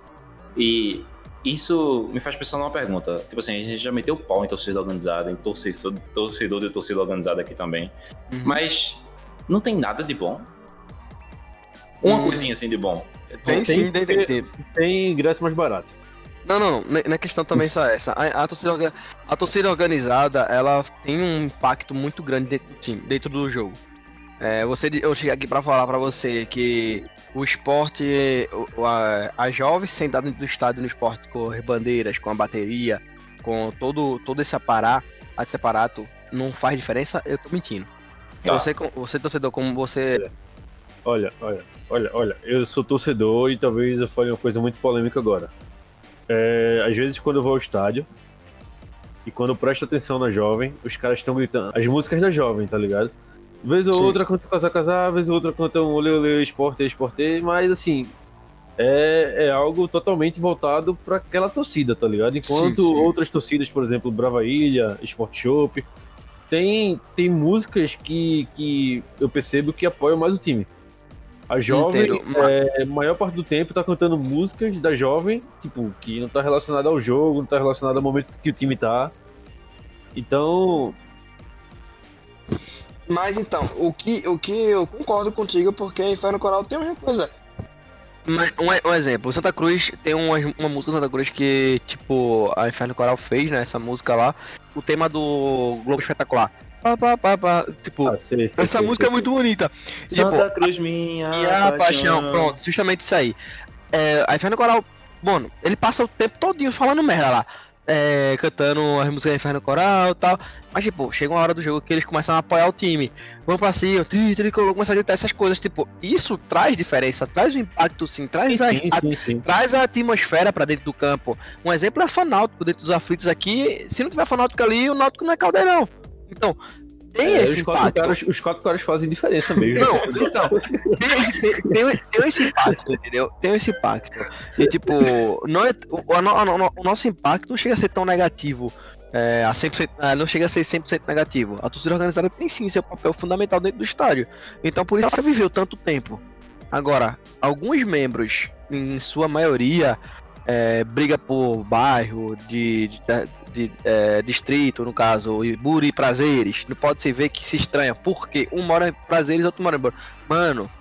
E isso me faz pensar numa pergunta. Tipo assim, a gente já meteu pau em torcida organizada, em torcedor, torcedor de torcida organizada aqui também. Uhum. Mas não tem nada de bom. Uma Hum. coisinha assim de bom. Tem sim, tem, tem, tem. Tem ingresso mais barato. Não, não, não. Na questão também só essa. A, a torcida, a torcida organizada, ela tem um impacto muito grande dentro do time, dentro do jogo. É, você, eu cheguei aqui pra falar pra você que o esporte, o- a, a jovem sentada dentro do estádio no esporte com as bandeiras, com a bateria, com todo, todo esse aparato, esse aparato, não faz diferença, eu tô mentindo. Tá. Você, você torcedor, como você. Olha, olha, olha, olha, eu sou torcedor e talvez eu fale uma coisa muito polêmica agora. É, às vezes quando eu vou ao estádio e quando eu presto atenção na jovem, os caras estão gritando as músicas da jovem, tá ligado? Vez ou Sim. outra canta casar casar, vez ou outra canta um olê olê esporte esporte, mas assim, é, é algo totalmente voltado para aquela torcida, tá ligado? Enquanto Sim, sim. outras torcidas, por exemplo, Brava Ilha, Sport Shop, tem, tem músicas que, que eu percebo que apoiam mais o time. A jovem, é, a maior parte do tempo, tá cantando músicas da jovem, tipo, que não tá relacionada ao jogo, não tá relacionada ao momento que o time tá. Então, Mas então, o que, o que eu concordo contigo, porque Inferno Coral tem a mesma coisa. Mas, um, um exemplo, Santa Cruz tem uma, uma música Santa Cruz que, tipo, a Inferno Coral fez, né? Essa música lá, o tema do Globo Espetacular. Pá, pá, pá, tipo, ah, sei, sei, essa sei, música é muito bonita. Santa Tipo, Cruz, minha e a paixão, pronto, justamente isso aí. É, a Inferno Coral, mano, ele passa o tempo todinho falando merda lá. É, cantando as músicas da Inferno Coral e tal. Mas, tipo, chega uma hora do jogo que eles começam a apoiar o time. Vão pra cima, tri, tricolor, começam a gritar essas coisas. Tipo, isso traz diferença, traz um impacto sim, traz a, Sim, sim, traz a atmosfera pra dentro do campo. Um exemplo é fanáutico dentro dos aflitos aqui. Se não tiver fanáutico ali, o náutico não é caldeirão. Então, tem É, esse os, quatro impacto. caras, os quatro caras fazem diferença mesmo. Não, então, tem, tem, tem, tem esse impacto, entendeu? Tem esse impacto. E tipo, não é, o, a o nosso impacto não chega a ser tão negativo. É, a 100%, ah, não chega a ser 100% negativo. A torcida organizada tem sim seu papel fundamental dentro do estádio. Então por isso ela viveu tanto tempo. Agora, alguns membros, em sua maioria, é, briga por bairro, de, de, de, é, distrito, no caso, Iburi e Prazeres. Não pode se ver que se estranha, porque um mora em Prazeres e outro mora em Ibura. Mano,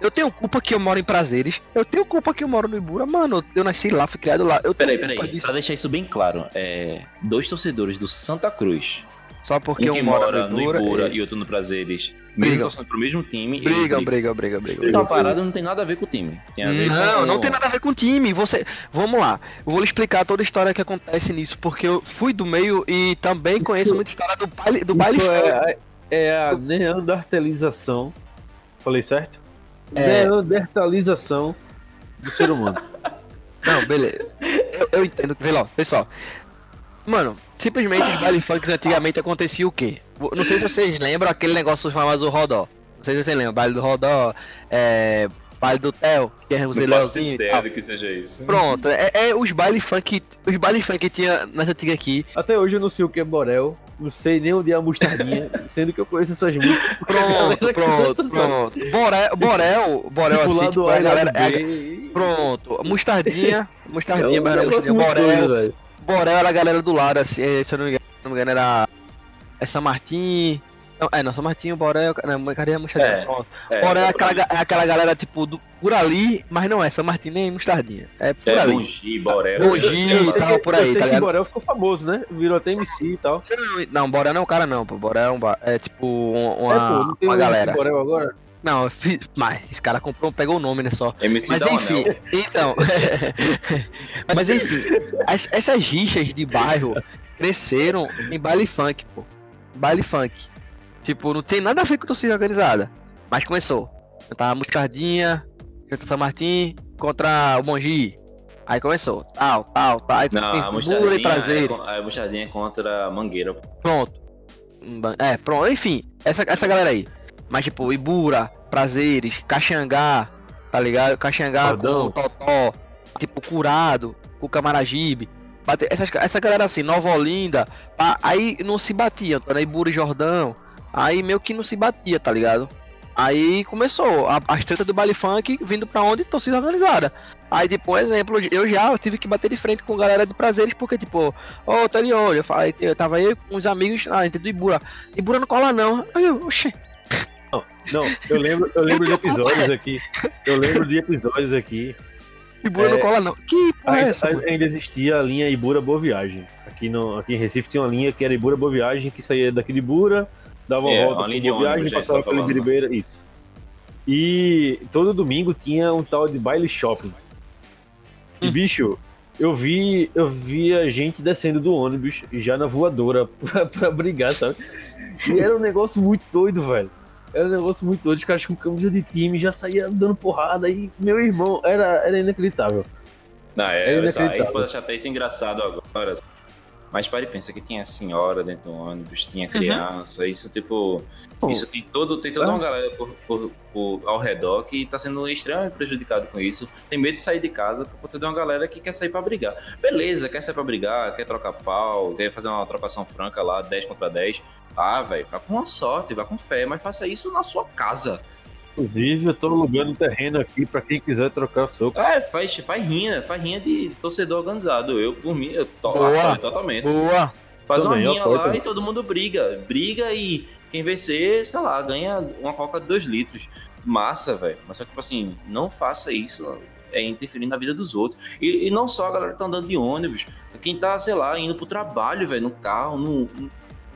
eu tenho culpa que eu moro em Prazeres, eu tenho culpa que eu moro no Ibura, mano. Eu nasci lá, fui criado lá. Eu Peraí, peraí. disso. Pra deixar isso bem claro, é, dois torcedores do Santa Cruz, Só porque um um mora, mora no Ibura isso. e outro no Prazeres, mesmo Brigam. torcendo pro mesmo time, Brigam, brigam. brigam, brigam, brigam. Então parada não tem nada a ver com o time. Tem a ver Não, com... não tem nada a ver com o time. Você, vamos lá. Eu vou lhe explicar toda a história que acontece nisso, porque eu fui do meio e também conheço muita história do baile, do baile Isso é, é a neandertalização. Falei certo? É. Neandertalização do ser humano. Não, beleza. Eu, eu entendo. Vê lá, pessoal. Mano, simplesmente os baile funks antigamente acontecia o quê? Não sei se vocês lembram aquele negócio chamado Rodó. Não sei se você lembra, baile do Rodó, é, baile do Theo, que é faço Leozinho ideia do que seja isso. Pronto, é, é os baile funk, os baile funk que tinha nessa antiga aqui. Até hoje eu não sei o que é Borel, não sei nem onde é a mostardinha, (laughs) sendo que eu conheço essas músicas. Pronto, (laughs) pronto, pronto. Borel, Borel, Borel Tipo, assim, tipo, a galera, é- pronto, mostardinha, É mostardinha, um mas mostardinha, muito doido, Borel, era a galera do lado, assim, eh, se eu não me engano, não me engano era é São Martin, não, é, não, São Martin, Borel, não, cadê a mostardinha? É, Pronto. É, Borel é é aquela, é aquela galera, tipo, do, por ali, mas não é São Martin nem mostardinha, é por É, ali. Borel. Eu e tal, por aí, tá ligado? Borel ficou famoso, né? Virou até MC e tal. Não, Não, Borel não é um cara não, pô, Borel é, um, é tipo é, uma, pô, não tem uma um galera. Borel agora? Não, mas esse cara comprou, pegou o nome, né, só. MC Mas enfim, Anel. então. (laughs) mas enfim, as- essas rixas de bairro cresceram em baile funk, pô. Baile funk. Tipo, não tem nada a ver com torcida organizada. Mas começou. Tava Moscardinha, Jota São Martin contra o Mongi. Aí começou. Tal, tal, tal. Aí Não, a Bula mostardinha, e prazer. é, a mostardinha é contra a Mangueira. Pronto. É, pronto. Enfim, essa, essa galera aí. Mas, tipo, Ibura, Prazeres, Caxangá, tá ligado? Caxangá com Totó, tipo, Curado, com Camaragibe. Bate- Essas, essa galera assim, Nova Olinda, pá, aí não se batia, tá? né? Ibura e Jordão. Aí meio que não se batia, tá ligado? Aí começou a, as tretas do baile funk vindo pra onde? Torcida organizada. Aí, tipo, um exemplo, eu já tive que bater de frente com galera de prazeres, porque, tipo, ô, tô de olho. Eu falei, eu tava aí com uns amigos, ah, entre do Ibura. Ibura não cola, não. Aí eu, oxê. Não, eu lembro, eu lembro de (laughs) episódios aqui. Eu lembro de episódios aqui. Ibura não É, cola, não. Que porra é Ainda, essa? ainda existia a linha Ibura Boa Viagem. Aqui, no, aqui em Recife tinha uma linha que era Ibura Boa Viagem, que saía daqui de Ibura, dava uma É, volta uma de Boa Viagem, ônibus, já passava falando. Ibiribeira, isso. E todo domingo tinha um tal de baile shopping. E bicho, eu vi, eu via gente descendo do ônibus já na voadora (laughs) pra, pra brigar, sabe? E era um negócio muito doido, velho. Era um negócio muito doido, os caras com camisa de time já saíam dando porrada e meu irmão, era, era inacreditável. Não, É é, inacreditável. pode achar até isso engraçado agora. Mas pare e pensa que tinha senhora dentro do ônibus, tinha criança, isso tipo. Pô, isso tem todo, tem toda é. uma galera por, por- por- ao redor que tá sendo extremamente prejudicado com isso. Tem medo de sair de casa por conta de uma galera que quer sair pra brigar. Beleza, quer sair pra brigar, quer trocar pau, quer fazer uma trocação franca lá, 10 contra 10. Ah, velho, vá com uma sorte, vá com fé, mas faça isso na sua casa. Inclusive, eu tô alugando terreno aqui pra quem quiser trocar o soco. É, faz, faz rinha, faz rinha de torcedor organizado. Eu, por mim, eu to, Boa. totalmente. Boa. Faz Também, uma rinha lá também. e todo mundo briga. Briga e quem vencer, sei lá, ganha uma coca de 2 litros. Massa, velho. Mas só que, tipo assim, não faça isso. É interferir na vida dos outros. E, e não só a galera que tá andando de ônibus. Quem tá, sei lá, indo pro trabalho, velho, no carro, no,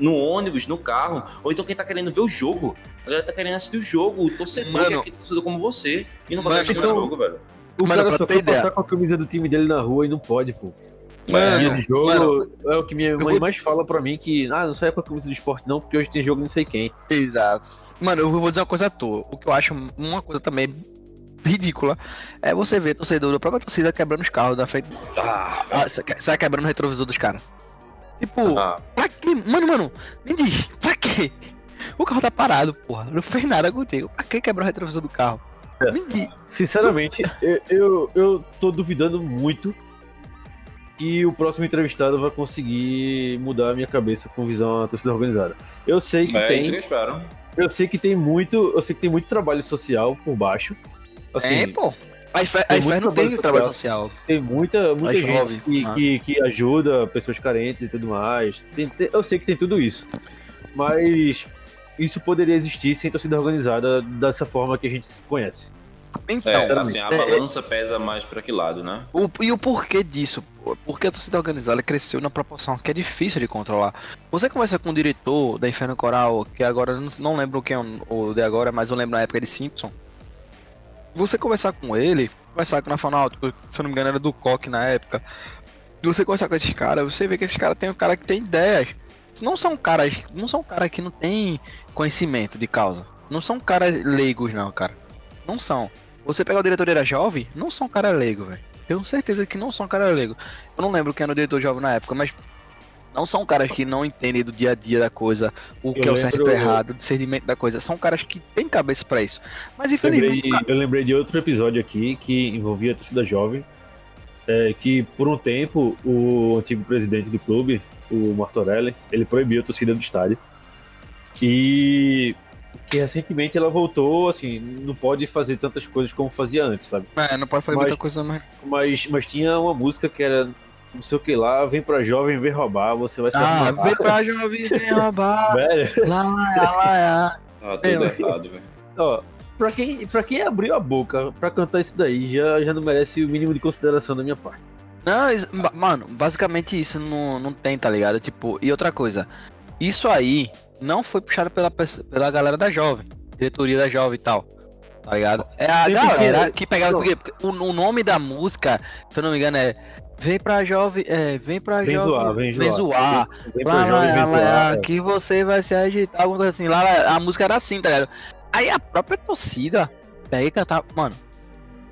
no ônibus, no carro. Ou então quem tá querendo ver o jogo. A galera tá querendo assistir o jogo. O torcedor, Mano. que é aquele torcedor como você. E não consegue assistir o então- jogo, velho. O Mano, cara pra só quer ideia. passar com a camisa do time dele na rua e não pode, pô. Mano, de jogo mano. é o que minha mãe vou- mais fala pra mim que, ah, não sai com a camisa do esporte não, porque hoje tem jogo não sei quem. Exato. Mano, eu vou dizer uma coisa à toa. O que eu acho uma coisa também ridícula é você ver torcedor da própria torcida quebrando os carros da frente. Ah, Ah, sa- sai quebrando o retrovisor dos caras. Tipo, ah, pra quê? Mano, mano, me diz, pra quê? O carro tá parado, porra. Não fez nada contigo. Pra que quebrar o retrovisor do carro? É. Me diz. Sinceramente, eu, eu, eu tô duvidando muito que o próximo entrevistado vai conseguir mudar a minha cabeça com visão à torcida organizada. Eu sei que é tem, isso que eu espero. eu sei que tem muito, eu sei que tem muito trabalho social por baixo. Assim, é, pô. A Esfer, a não tem trabalho trabalho social. Tem muita, muita gente jovem, que, ah. que, que ajuda pessoas carentes e tudo mais. Tem- tem- eu sei que tem tudo isso. Mas isso poderia existir sem torcida organizada dessa forma que a gente se conhece. Então, É, assim, a é, balança pesa mais pra que lado, né? O- e o porquê disso? pô? Porque a torcida organizada cresceu na proporção que é difícil de controlar. Você conversa com o diretor da Inferno Coral, que agora eu não, lembro quem é o- o de agora, mas eu lembro na época de Simpson. Você conversar com ele, conversar com o Nacional, se eu não me engano era do Coque na época. Você conversar com esses caras, você vê que esses caras têm um cara que tem ideias. Não são caras, não são caras que não tem conhecimento de causa. Não são caras leigos não, cara. Não são. Você pegar o diretor era jovem, não são cara leigo, velho. Tenho certeza que não são cara leigo. Eu não lembro quem era o diretor jovem na época, mas Não são caras que não entendem do dia a dia da coisa, o que Eu é o certo e o errado, o discernimento da coisa. São caras que têm cabeça pra isso. Mas Eu lembrei, infelizmente. o ca- eu lembrei de outro episódio aqui que envolvia a torcida jovem. é, que por um tempo o antigo presidente do clube, o Martorelli, ele proibiu a torcida do estádio. E que recentemente ela voltou, assim, não pode fazer tantas coisas como fazia antes, sabe? É, não pode fazer Mas- muita coisa mais. Mas, mas tinha uma música que era não sei o que lá, vem pra jovem, vem roubar, você vai ser Ah, arrumado. vem pra jovem, vem (laughs) roubar. Velho, Lá, lá, lá, lá. Tá tudo Eu- errado, velho. ó, pra quem, pra quem abriu a boca pra cantar isso daí, já, já não merece o mínimo de consideração da minha parte. Não, isso- ba- mano, basicamente isso não, não tem, tá ligado? Tipo, e outra coisa, isso aí não foi puxado pela, pela galera da jovem, diretoria da jovem e tal, tá ligado? É a Sempre galera que- que pegava, não. porque o, o nome da música, se eu não me engano, é Vem pra jovem, é, vem pra Vem jovem, zoar, vem vem zoar. Vem lá, pra lá, jovem, vem lá, lá, zoar. é. que você vai se agitar, alguma coisa assim, lá, a música era assim, tá ligado? Aí a própria torcida pega e cantava, mano,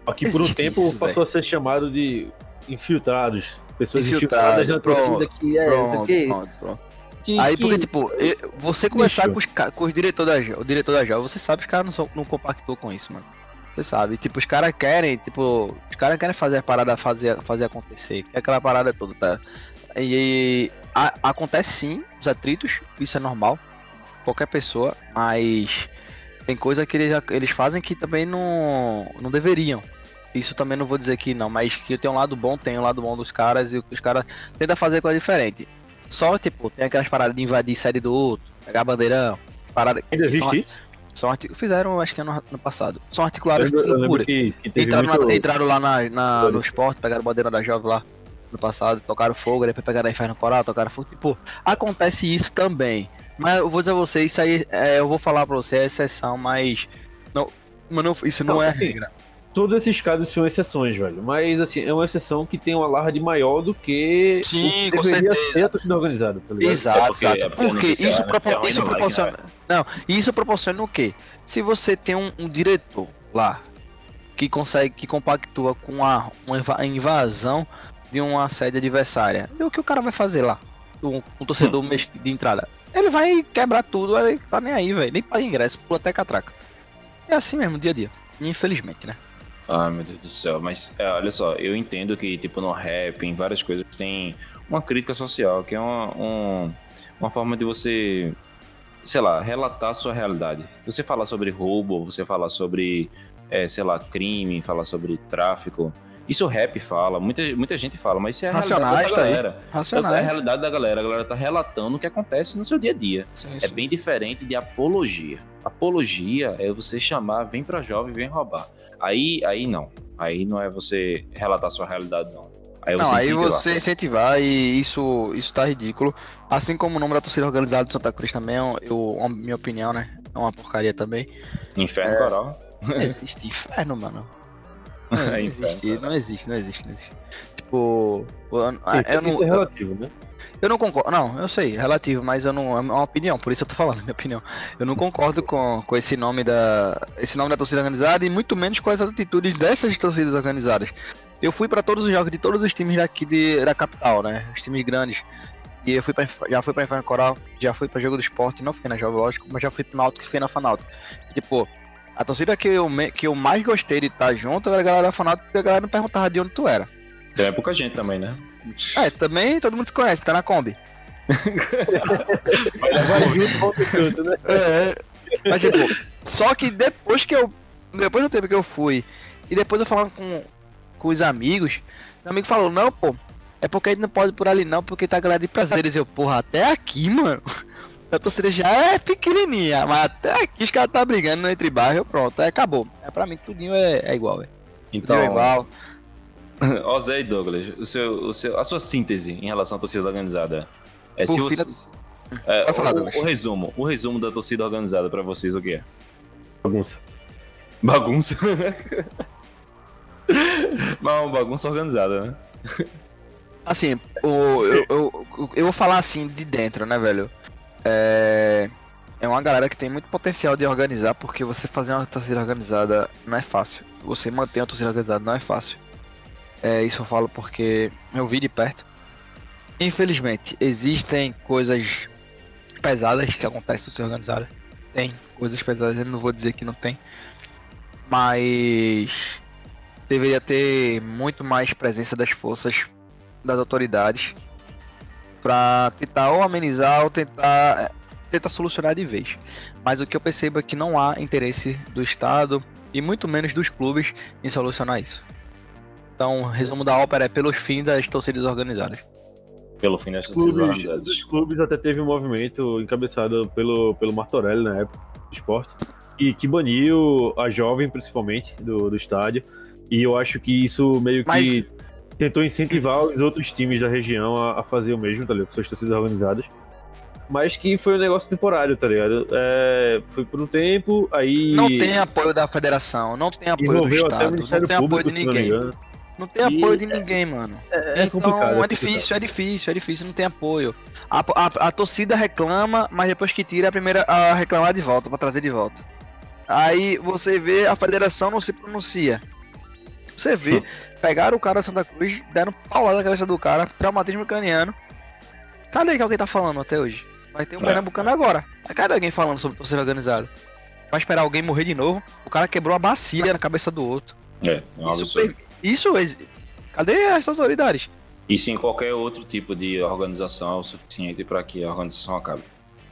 Aqui por um tempo isso, passou a ser chamado de infiltrados. Pessoas infiltradas na torcida que é essa pronto, aqui. pronto, pronto. que- Aí, que- porque, tipo, eu- você conversar com os, com os diretores da o diretor da Jovem, você sabe que os caras não, são- não compactuam com isso, mano. Você sabe, tipo, os caras querem, tipo, os caras querem fazer a parada fazer, fazer acontecer, é aquela parada toda, tá? E, a- acontece sim os atritos, isso é normal, qualquer pessoa, mas tem coisa que eles, eles fazem que também não, não deveriam. Isso também não vou dizer que não, mas que tem um lado bom, tem um lado bom dos caras e os caras tentam fazer coisa diferente. Só, tipo, tem aquelas paradas de invadir série do outro, pegar bandeirão, parada. Ainda existe isso? São arti- Fizeram, acho que ano, ano passado. São Eu eu lembro loucura. que, que Entraram, muito... na- entraram lá na, na- no esporte, pegaram bandeira da Jovem lá no passado, tocaram fogo, depois pegaram a Inferno Coral, tocaram fogo. Tipo, acontece isso também. Mas eu vou dizer a você, isso aí, é, eu vou falar pra você, é exceção, mas. Não, mas não- isso não, Não, é assim, regra. Todos esses casos são exceções, velho. Mas, assim, é uma exceção que tem um alarde maior do que Sim, o que com deveria certeza. ser a torcida organizada, tá ligado? Exato, É porque- exato. é porque isso, propor- isso proporciona. Não, isso proporciona o quê? Se você tem um, um diretor lá que consegue, que compactua com a, uma inva- invasão de uma sede adversária, e o que o cara vai fazer lá? Um, um torcedor Hum. de entrada. Ele vai quebrar tudo, vai tá nem aí, velho. Nem paga ingresso, pula até catraca. É assim mesmo, dia a dia. Infelizmente, né? Ai, meu Deus do céu. Mas, é, olha só, eu entendo que, tipo, no rap, em várias coisas, tem uma crítica social, que é uma, um- uma forma de você, sei lá, relatar a sua realidade. Você falar sobre roubo, você falar sobre, é, sei lá, crime, falar sobre tráfico, isso o rap fala, muita, muita gente fala, mas isso é a realidade Racionais, dessa tá aí. galera. É a realidade da galera. A galera tá relatando o que acontece no seu dia a dia. É bem diferente de apologia. Apologia é você chamar, vem pra jovem, vem roubar. Aí, aí não. Aí não é você relatar sua realidade, não. Aí Não, você aí incentivar. você incentivar e isso, isso tá ridículo. Assim como o nome da torcida organizada de Santa Cruz também, eu, a minha opinião, né? É uma porcaria também. Inferno É. coral. Não existe inferno, mano. Não, não (laughs) É existe, não existe, não existe, não existe. Tipo, eu, Sim, eu não, é eu, relativo, né? eu não concordo. Não, eu sei, é relativo, mas eu não. É uma opinião, por isso eu tô falando, (laughs) minha opinião. Eu não concordo com, com esse nome da. Esse nome da torcida organizada e muito menos com as atitudes dessas torcidas organizadas. Eu fui pra todos os jogos de todos os times daqui de, da capital, né? Os times grandes. E eu fui pra, já fui pra Inferno Coral, já fui pra Jogo do Esporte, não fiquei na Jovem Lógico, mas já fui pro Náutico e fiquei na Fanáutico. E, tipo, a torcida que eu, me- que eu mais gostei de estar junto era a galera da Fanáutico, porque a galera não perguntava de onde tu era. Tem é pouca gente também, né? É, também todo mundo se conhece, tá na Kombi. Né? É, mas tipo, só que depois que eu. Depois do tempo que eu fui, e depois eu falando com, com os amigos, meu amigo falou, não, pô, é porque a gente não pode ir por ali não, porque tá a galera de prazeres. Eu, porra, até aqui, mano. A torcida já é pequenininha, mas até aqui os caras tá brigando entre bairro, pronto, aí acabou. É, pra mim, tudinho é, é igual, velho. Então, Tudinho é igual. (laughs) ó Zé e Douglas, o seu, o seu, a sua síntese em relação à torcida organizada. É, Por se você, é, Pode falar, o, Douglas. o resumo, o resumo da torcida organizada pra vocês, o que é? Bagunça. Bagunça. (laughs) Mas é uma bagunça organizada, né? Assim, o, eu, eu, eu vou falar assim de dentro, né, velho? É, é uma galera que tem muito potencial de organizar, porque você fazer uma torcida organizada não é fácil. Você manter uma torcida organizada não é fácil. É, isso eu falo porque eu vi de perto. Infelizmente, existem coisas pesadas que acontecem no ser organizado. Tem coisas pesadas, eu não vou dizer que não tem. Mas deveria ter muito mais presença das forças das autoridades para tentar ou amenizar ou tentar é, tentar solucionar de vez. Mas o que eu percebo é que não há interesse do Estado e muito menos dos clubes em solucionar isso. Então, resumo da ópera é pelos fins das torcidas organizadas. Pelo fim das clubes, torcidas os organizadas. clubes até teve um movimento encabeçado pelo, pelo Martorelli na época do esporte e que baniu a jovem principalmente do, do estádio e eu acho que isso meio que Mas- tentou incentivar os outros times da região a, a fazer o mesmo, tá ligado? Com suas torcidas organizadas. Mas que foi um negócio temporário, tá ligado? É, foi por um tempo, aí. Não tem apoio da federação, não tem apoio do Estado, não tem apoio Público, de não me ninguém. engano. Não tem E- apoio de ninguém, mano. É, é então complicado. é difícil, é difícil, é difícil, não tem apoio. A, a, a torcida reclama, mas depois que tira, é a primeira a reclamar de volta, pra trazer de volta. Aí você vê a federação não se pronuncia. Você vê, pegaram o cara da Santa Cruz, deram paulada na cabeça do cara, traumatismo craniano. Cadê que alguém tá falando até hoje? Vai ter um É. pernambucano agora. Cadê alguém falando sobre torcida organizada? Vai esperar alguém morrer de novo? O cara quebrou a bacia na cabeça do outro. É, é Isso, per- isso cadê as autoridades? E sim, qualquer outro tipo de organização é o suficiente para que a organização acabe.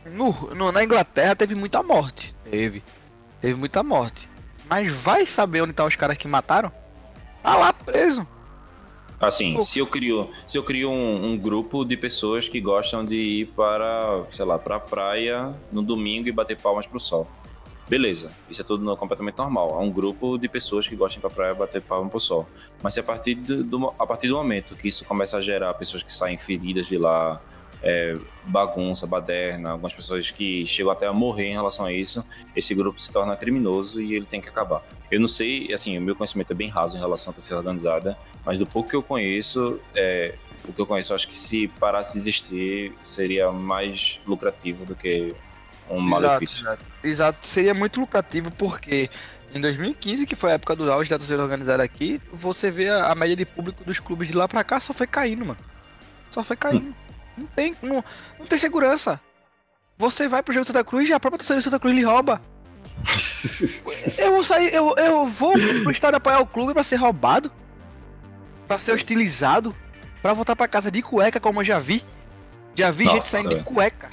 No, no- na Inglaterra teve muita morte. Teve. Teve muita morte. Mas vai saber onde tá os caras que mataram? Tá lá preso. Assim, se eu crio, se eu crio um, um grupo de pessoas que gostam de ir para, sei lá, para a praia no domingo e bater palmas pro sol. Beleza, isso é tudo no- completamente normal. Há um grupo de pessoas que gostam de ir pra praia bater palmas pro sol. Mas se a partir do, do- a partir do momento que isso começa a gerar pessoas que saem feridas de lá, é, bagunça, baderna, algumas pessoas que chegam até a morrer em relação a isso, esse grupo se torna criminoso e ele tem que acabar. Eu não sei, assim, o meu conhecimento é bem raso em relação a torcida organizada, mas do pouco que eu conheço, é, o que eu conheço, eu acho que se parasse de existir, seria mais lucrativo do que um malefício. Exato, exato. Seria muito lucrativo porque em 2015, que foi a época do auge da torcida organizada aqui, você vê a, a média de público dos clubes de lá pra cá só foi caindo, mano. Só foi caindo. Não tem, não, não tem segurança. Você vai pro jogo de Santa Cruz e a própria torcida de Santa Cruz lhe rouba. (laughs) Eu vou sair, eu, eu vou pro estádio apoiar o clube pra ser roubado, pra ser hostilizado, pra voltar pra casa de cueca, como eu já vi. Já vi gente Nossa, saindo de cueca.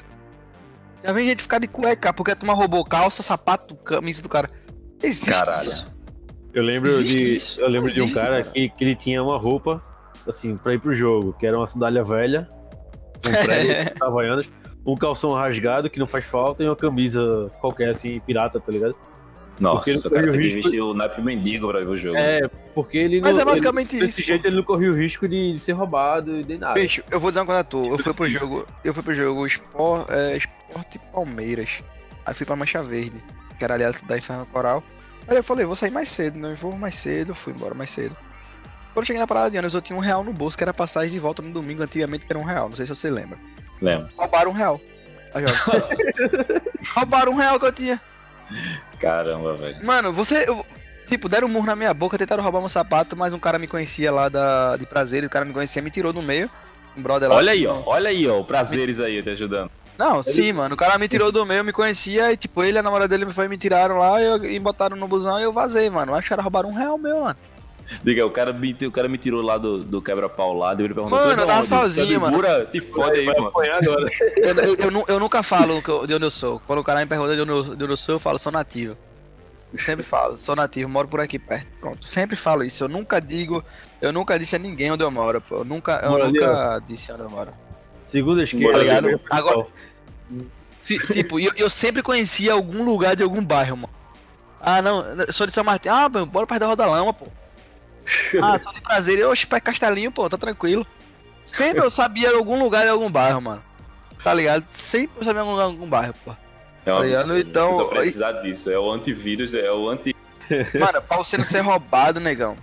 Já vi gente ficar de cueca porque a turma roubou calça, sapato, camisa do cara. Existe Caralho. isso. Eu lembro Existe de, isso? eu lembro de um Existe, cara, cara. Que, que ele tinha uma roupa, assim, pra ir pro jogo, que era uma sandália velha, um prego (laughs) havaianas, um calção rasgado que não faz falta e uma camisa qualquer, assim, pirata, tá ligado? Nossa, o cara tem que risco- vestir o naipe mendigo pra ver o jogo. É, porque ele Mas não. é basicamente ele, isso. Desse jeito ele não corria o risco de, de ser roubado e nem nada. Bicho, eu vou dizer uma coisa tu. Eu fui pro jogo. Eu fui pro jogo Sport, é, Sport Palmeiras. Aí fui pra Mancha Verde, que era aliás da Inferno Coral. Aí eu falei, vou sair mais cedo, né? Eu vou mais cedo, fui embora mais cedo. Quando eu cheguei na parada de ônibus, eu tinha um real no bolso, que era passagem de volta no domingo, antigamente, que era um real. Não sei se você lembra. Lembro. Roubaram um real. (laughs) Roubaram um real que eu tinha. Caramba, velho. Mano, você. eu- tipo, deram um murro na minha boca, tentaram roubar meu sapato, mas um cara me conhecia lá da, de prazer, o cara me conhecia, me tirou do meio. Um brother lá. Olha aí, ó. Olha aí, ó. O prazeres aí te ajudando. Não, sim, mano. O cara me tirou do meio, me conhecia, e tipo, ele e a namorada dele me, foi, me tiraram lá e, eu- e botaram no busão e eu vazei, mano. Acho que caras roubaram um real meu, mano. Diga, o cara me, o cara me tirou lá do, do quebra-pau lá, ele perguntou. Mano, "Tu é eu tava onde?" sozinho, Tá de Bura? Te fode aí, mano. agora. (laughs) Eu, eu- eu eu nunca falo de onde eu sou. Quando o cara me pergunta de onde eu, de onde eu sou, eu falo, sou nativo. Sempre falo, sou nativo, moro por aqui perto. Pronto, sempre falo isso. Eu nunca digo, eu nunca disse a ninguém onde eu moro, pô. Eu nunca, eu Mora ali, nunca disse onde eu moro. Segunda esquerda. Tá ligado? primeira Agora-. Se- tipo, eu, eu sempre conhecia algum lugar de algum bairro, mano. Ah, não, sou de São Martin. Ah, mano, bora perto da Roda Lama, pô. Ah, (laughs) sou de prazer. Oxe, pé Castelinho, pô, tá tranquilo. Sempre eu sabia algum lugar de algum bairro, mano. Tá ligado? Sempre eu sabia algum lugar de algum bairro, pô. É um Tá absurdo. Então, Só precisar disso. É o antivírus, é o anti. (laughs) Mano, pra você não ser roubado, negão.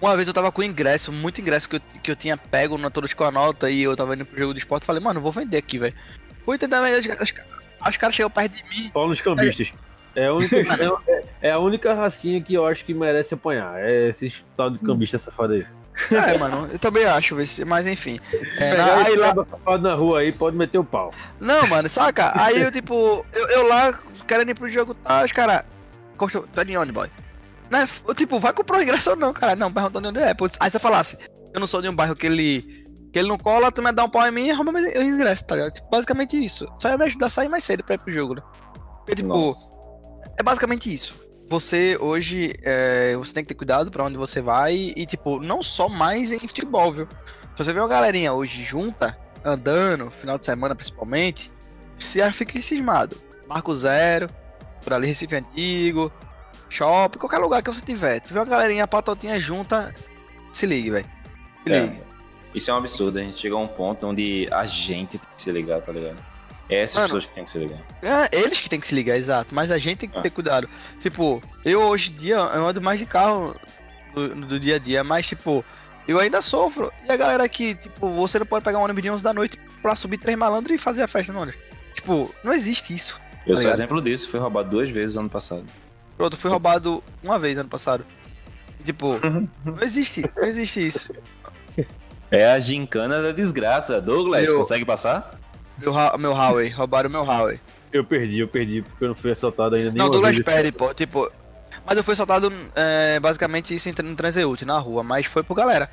Uma vez eu tava com ingresso, muito ingresso que eu, que eu tinha pego na Todos com a nota e eu tava indo pro jogo do esporte. Falei, mano, vou vender aqui, velho. Fui tentar vender, os, os, os caras chegam perto de mim. Paulo nos cambistas. É a, única, é, é a única racinha que eu acho que merece apanhar. É esses tal de cambista safado aí. É, mano, eu também acho, esse- mas enfim. É, na- aí esse lá, safado na rua aí, pode meter o pau. Não, mano, saca? Aí eu, tipo, eu, eu lá querendo ir pro jogo, tá, os caras. É de onde, boy? Né? Eu, tipo, vai comprar o ingresso ou não, cara? Não, perguntando onde é. Aí você falasse, eu não sou de um bairro que ele. Que ele não cola, tu me dá um pau em mim e arruma meu ingresso, tá ligado? Tipo, basicamente isso. Só ia me ajudar a sair mais cedo pra ir pro jogo, né? Porque, tipo, Nossa. É basicamente isso. Você hoje, é, você tem que ter cuidado pra onde você vai e, tipo, não só mais em futebol, viu? Se você vê uma galerinha hoje junta, andando, final de semana principalmente, você já fica cismado. Marco Zero, por ali Recife Antigo, shopping, qualquer lugar que você tiver. Tu vê uma galerinha patotinha junta, se ligue, velho. Se É. ligue. Isso é um absurdo. A gente chega a um ponto onde a gente tem que se ligar, tá ligado? É essas Mano. pessoas que tem que se ligar. É, eles que tem que se ligar, exato. Mas a gente tem que Ah. ter cuidado. Tipo, eu hoje em dia eu ando mais de carro do, do dia a dia, mas tipo, eu ainda sofro. E a galera que, tipo, você não pode pegar um ônibus de 11 da noite pra subir três malandros e fazer a festa no ônibus. Tipo, não existe isso. Eu sou ligado? exemplo disso. Fui roubado duas vezes ano passado. Pronto, fui roubado uma vez ano passado. Tipo, (laughs) não existe, não existe isso. É a gincana da desgraça. Douglas, Eu- consegue passar? Meu, meu Huawei, roubaram meu Huawei. Eu perdi, eu perdi, porque eu não fui assaltado ainda Não, Douglas vez. perde, pô, tipo. Mas eu fui assaltado, é, basicamente, isso em- no transeúte, na rua, mas foi por galera.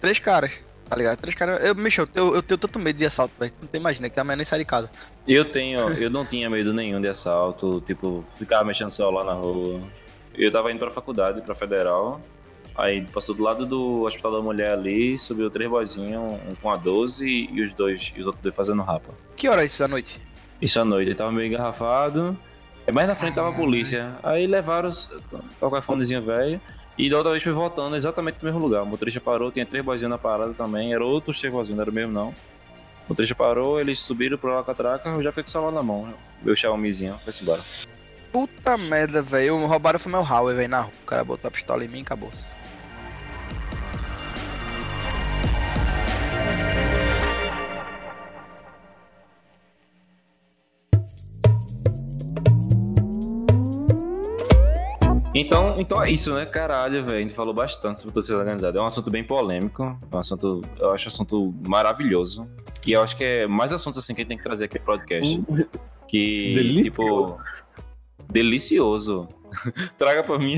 Três caras, tá ligado? Três caras. Eu, bicho, eu, eu, tenho tanto medo de assalto, velho. Não tem imagina que amanhã nem sai de casa. Eu tenho, eu não tinha medo nenhum de assalto, tipo, ficava mexendo no celular na rua. Eu tava indo pra faculdade, pra federal, aí passou do lado do Hospital da Mulher ali, subiu três boizinhos, um com a 12 e os dois, e os outros dois fazendo rapa. Que hora é isso à noite? Isso à noite, ele tava meio engarrafado, aí mais na frente tava a polícia, aí levaram qualquer fonezinho velho, e da outra vez foi voltando exatamente no mesmo lugar. O motorista parou, tinha três boizinhos na parada também, era outros três boizinhos, não era o mesmo não. O motorista parou, eles subiram pro Lacatraca, eu já fui com o celular na mão. Meu Xiaomizinho, foi-se embora. Puta merda, velho. Roubaram foi meu Huawei, velho, na rua. O cara botou a pistola em mim e acabou. Então, então é isso, né? Caralho, velho. A gente falou bastante sobre torcida organizada. É um assunto bem polêmico. É um assunto, eu acho um assunto maravilhoso. E eu acho que é mais assuntos assim que a gente tem que trazer aqui pro podcast. Que, Delicioso. tipo. Delicioso. (laughs) Traga pra mim.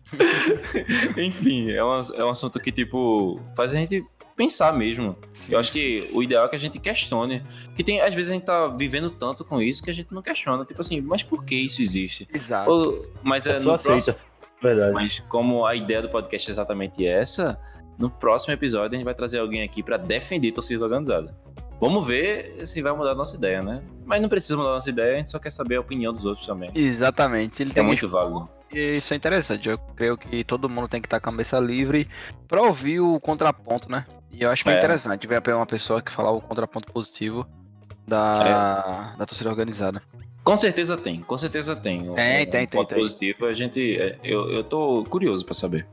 (laughs) Enfim, é um, é um assunto que, tipo, faz a gente pensar mesmo. eu acho que o ideal é que a gente questione. Que tem, às vezes a gente tá vivendo tanto com isso que a gente não questiona. Tipo assim, mas por que isso existe? Exato. Ou- mas é Só no aceita. próximo, Verdade. mas como a ideia do podcast é exatamente essa, no próximo episódio a gente vai trazer alguém aqui pra defender torcida organizada. Vamos ver se vai mudar a nossa ideia, né? Mas não precisa mudar a nossa ideia, a gente só quer saber a opinião dos outros também. Exatamente. Ele É tem muito válido. E isso é interessante. Eu creio que todo mundo tem que estar com a cabeça livre pra ouvir o contraponto, né? E eu acho bem É. interessante ver uma pessoa que falar o contraponto positivo da, da torcida organizada. Com certeza tem, com certeza tem. Um- Tem, um tem, tem, ponto tem. positivo, a gente. é, Eu, eu tô curioso pra saber.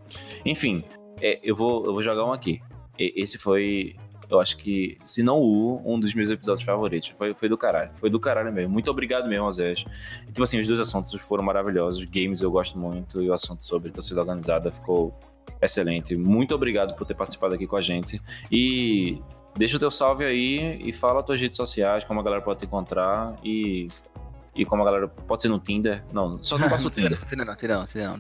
Enfim, é, eu, vou, eu vou jogar um aqui. E- Esse foi, eu acho que, se não o, um dos meus episódios favoritos. Foi, foi do caralho. Foi do caralho mesmo. Muito obrigado mesmo, Zés. E, tipo assim, os dois assuntos foram maravilhosos. Games eu gosto muito e o assunto sobre torcida organizada ficou excelente. Muito obrigado por ter participado aqui com a gente. E deixa o teu salve aí e fala as tuas redes sociais, como a galera pode te encontrar e, e como a galera pode ser no Tinder. Não, só não passa o Tinder. (laughs) Tira não, tira não, tira não.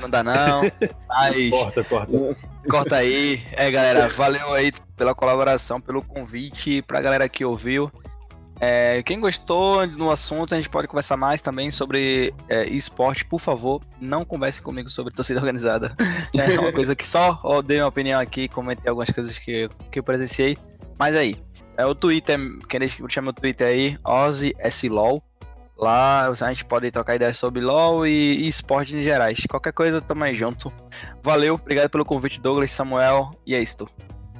Não dá não. Mas Corta, corta. corta aí. É, galera, valeu aí pela colaboração, pelo convite pra galera que ouviu. É, quem gostou no assunto, a gente pode conversar mais também sobre é, esporte. Por favor, não converse comigo sobre torcida (laughs) organizada. É uma (laughs) coisa que só eu dei minha opinião aqui, comentei algumas coisas que, que eu presenciei. Mas aí, é o Twitter, quem chama o Twitter aí, Ozzy S. LOL. Lá a gente pode trocar ideias sobre LOL e, e esportes em gerais. Qualquer coisa, tamo aí junto. Valeu, obrigado pelo convite, Douglas, Samuel. E é isso.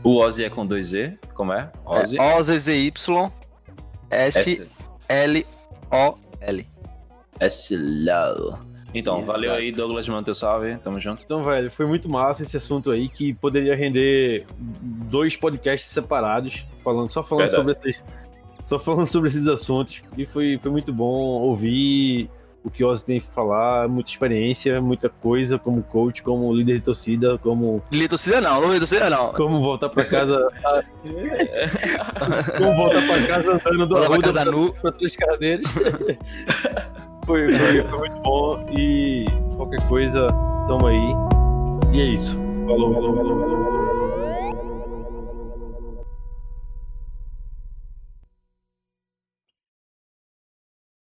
O Ozzy é com dois Z, como é? Ozzy. É O-Z-Z-Y S. S-L-O-L. S. Low. Então, Exato. valeu aí, Douglas, manda teu salve. Tamo junto. Então, velho, foi muito massa esse assunto aí que poderia render dois podcasts separados, falando só falando sobre Verdade. esses, só falando sobre esses assuntos. E foi, foi muito bom ouvir o que o Ozzy tem que falar, muita experiência, muita coisa como coach, como líder de torcida, como, Líder torcida não, líder torcida não. como voltar pra casa. (laughs) como voltar pra casa andando do Arruda casa nu. pra três cadeiras. (laughs) foi, foi, foi muito bom e qualquer coisa, tamo aí. E é isso. Falou, falou, falou, falou, falou.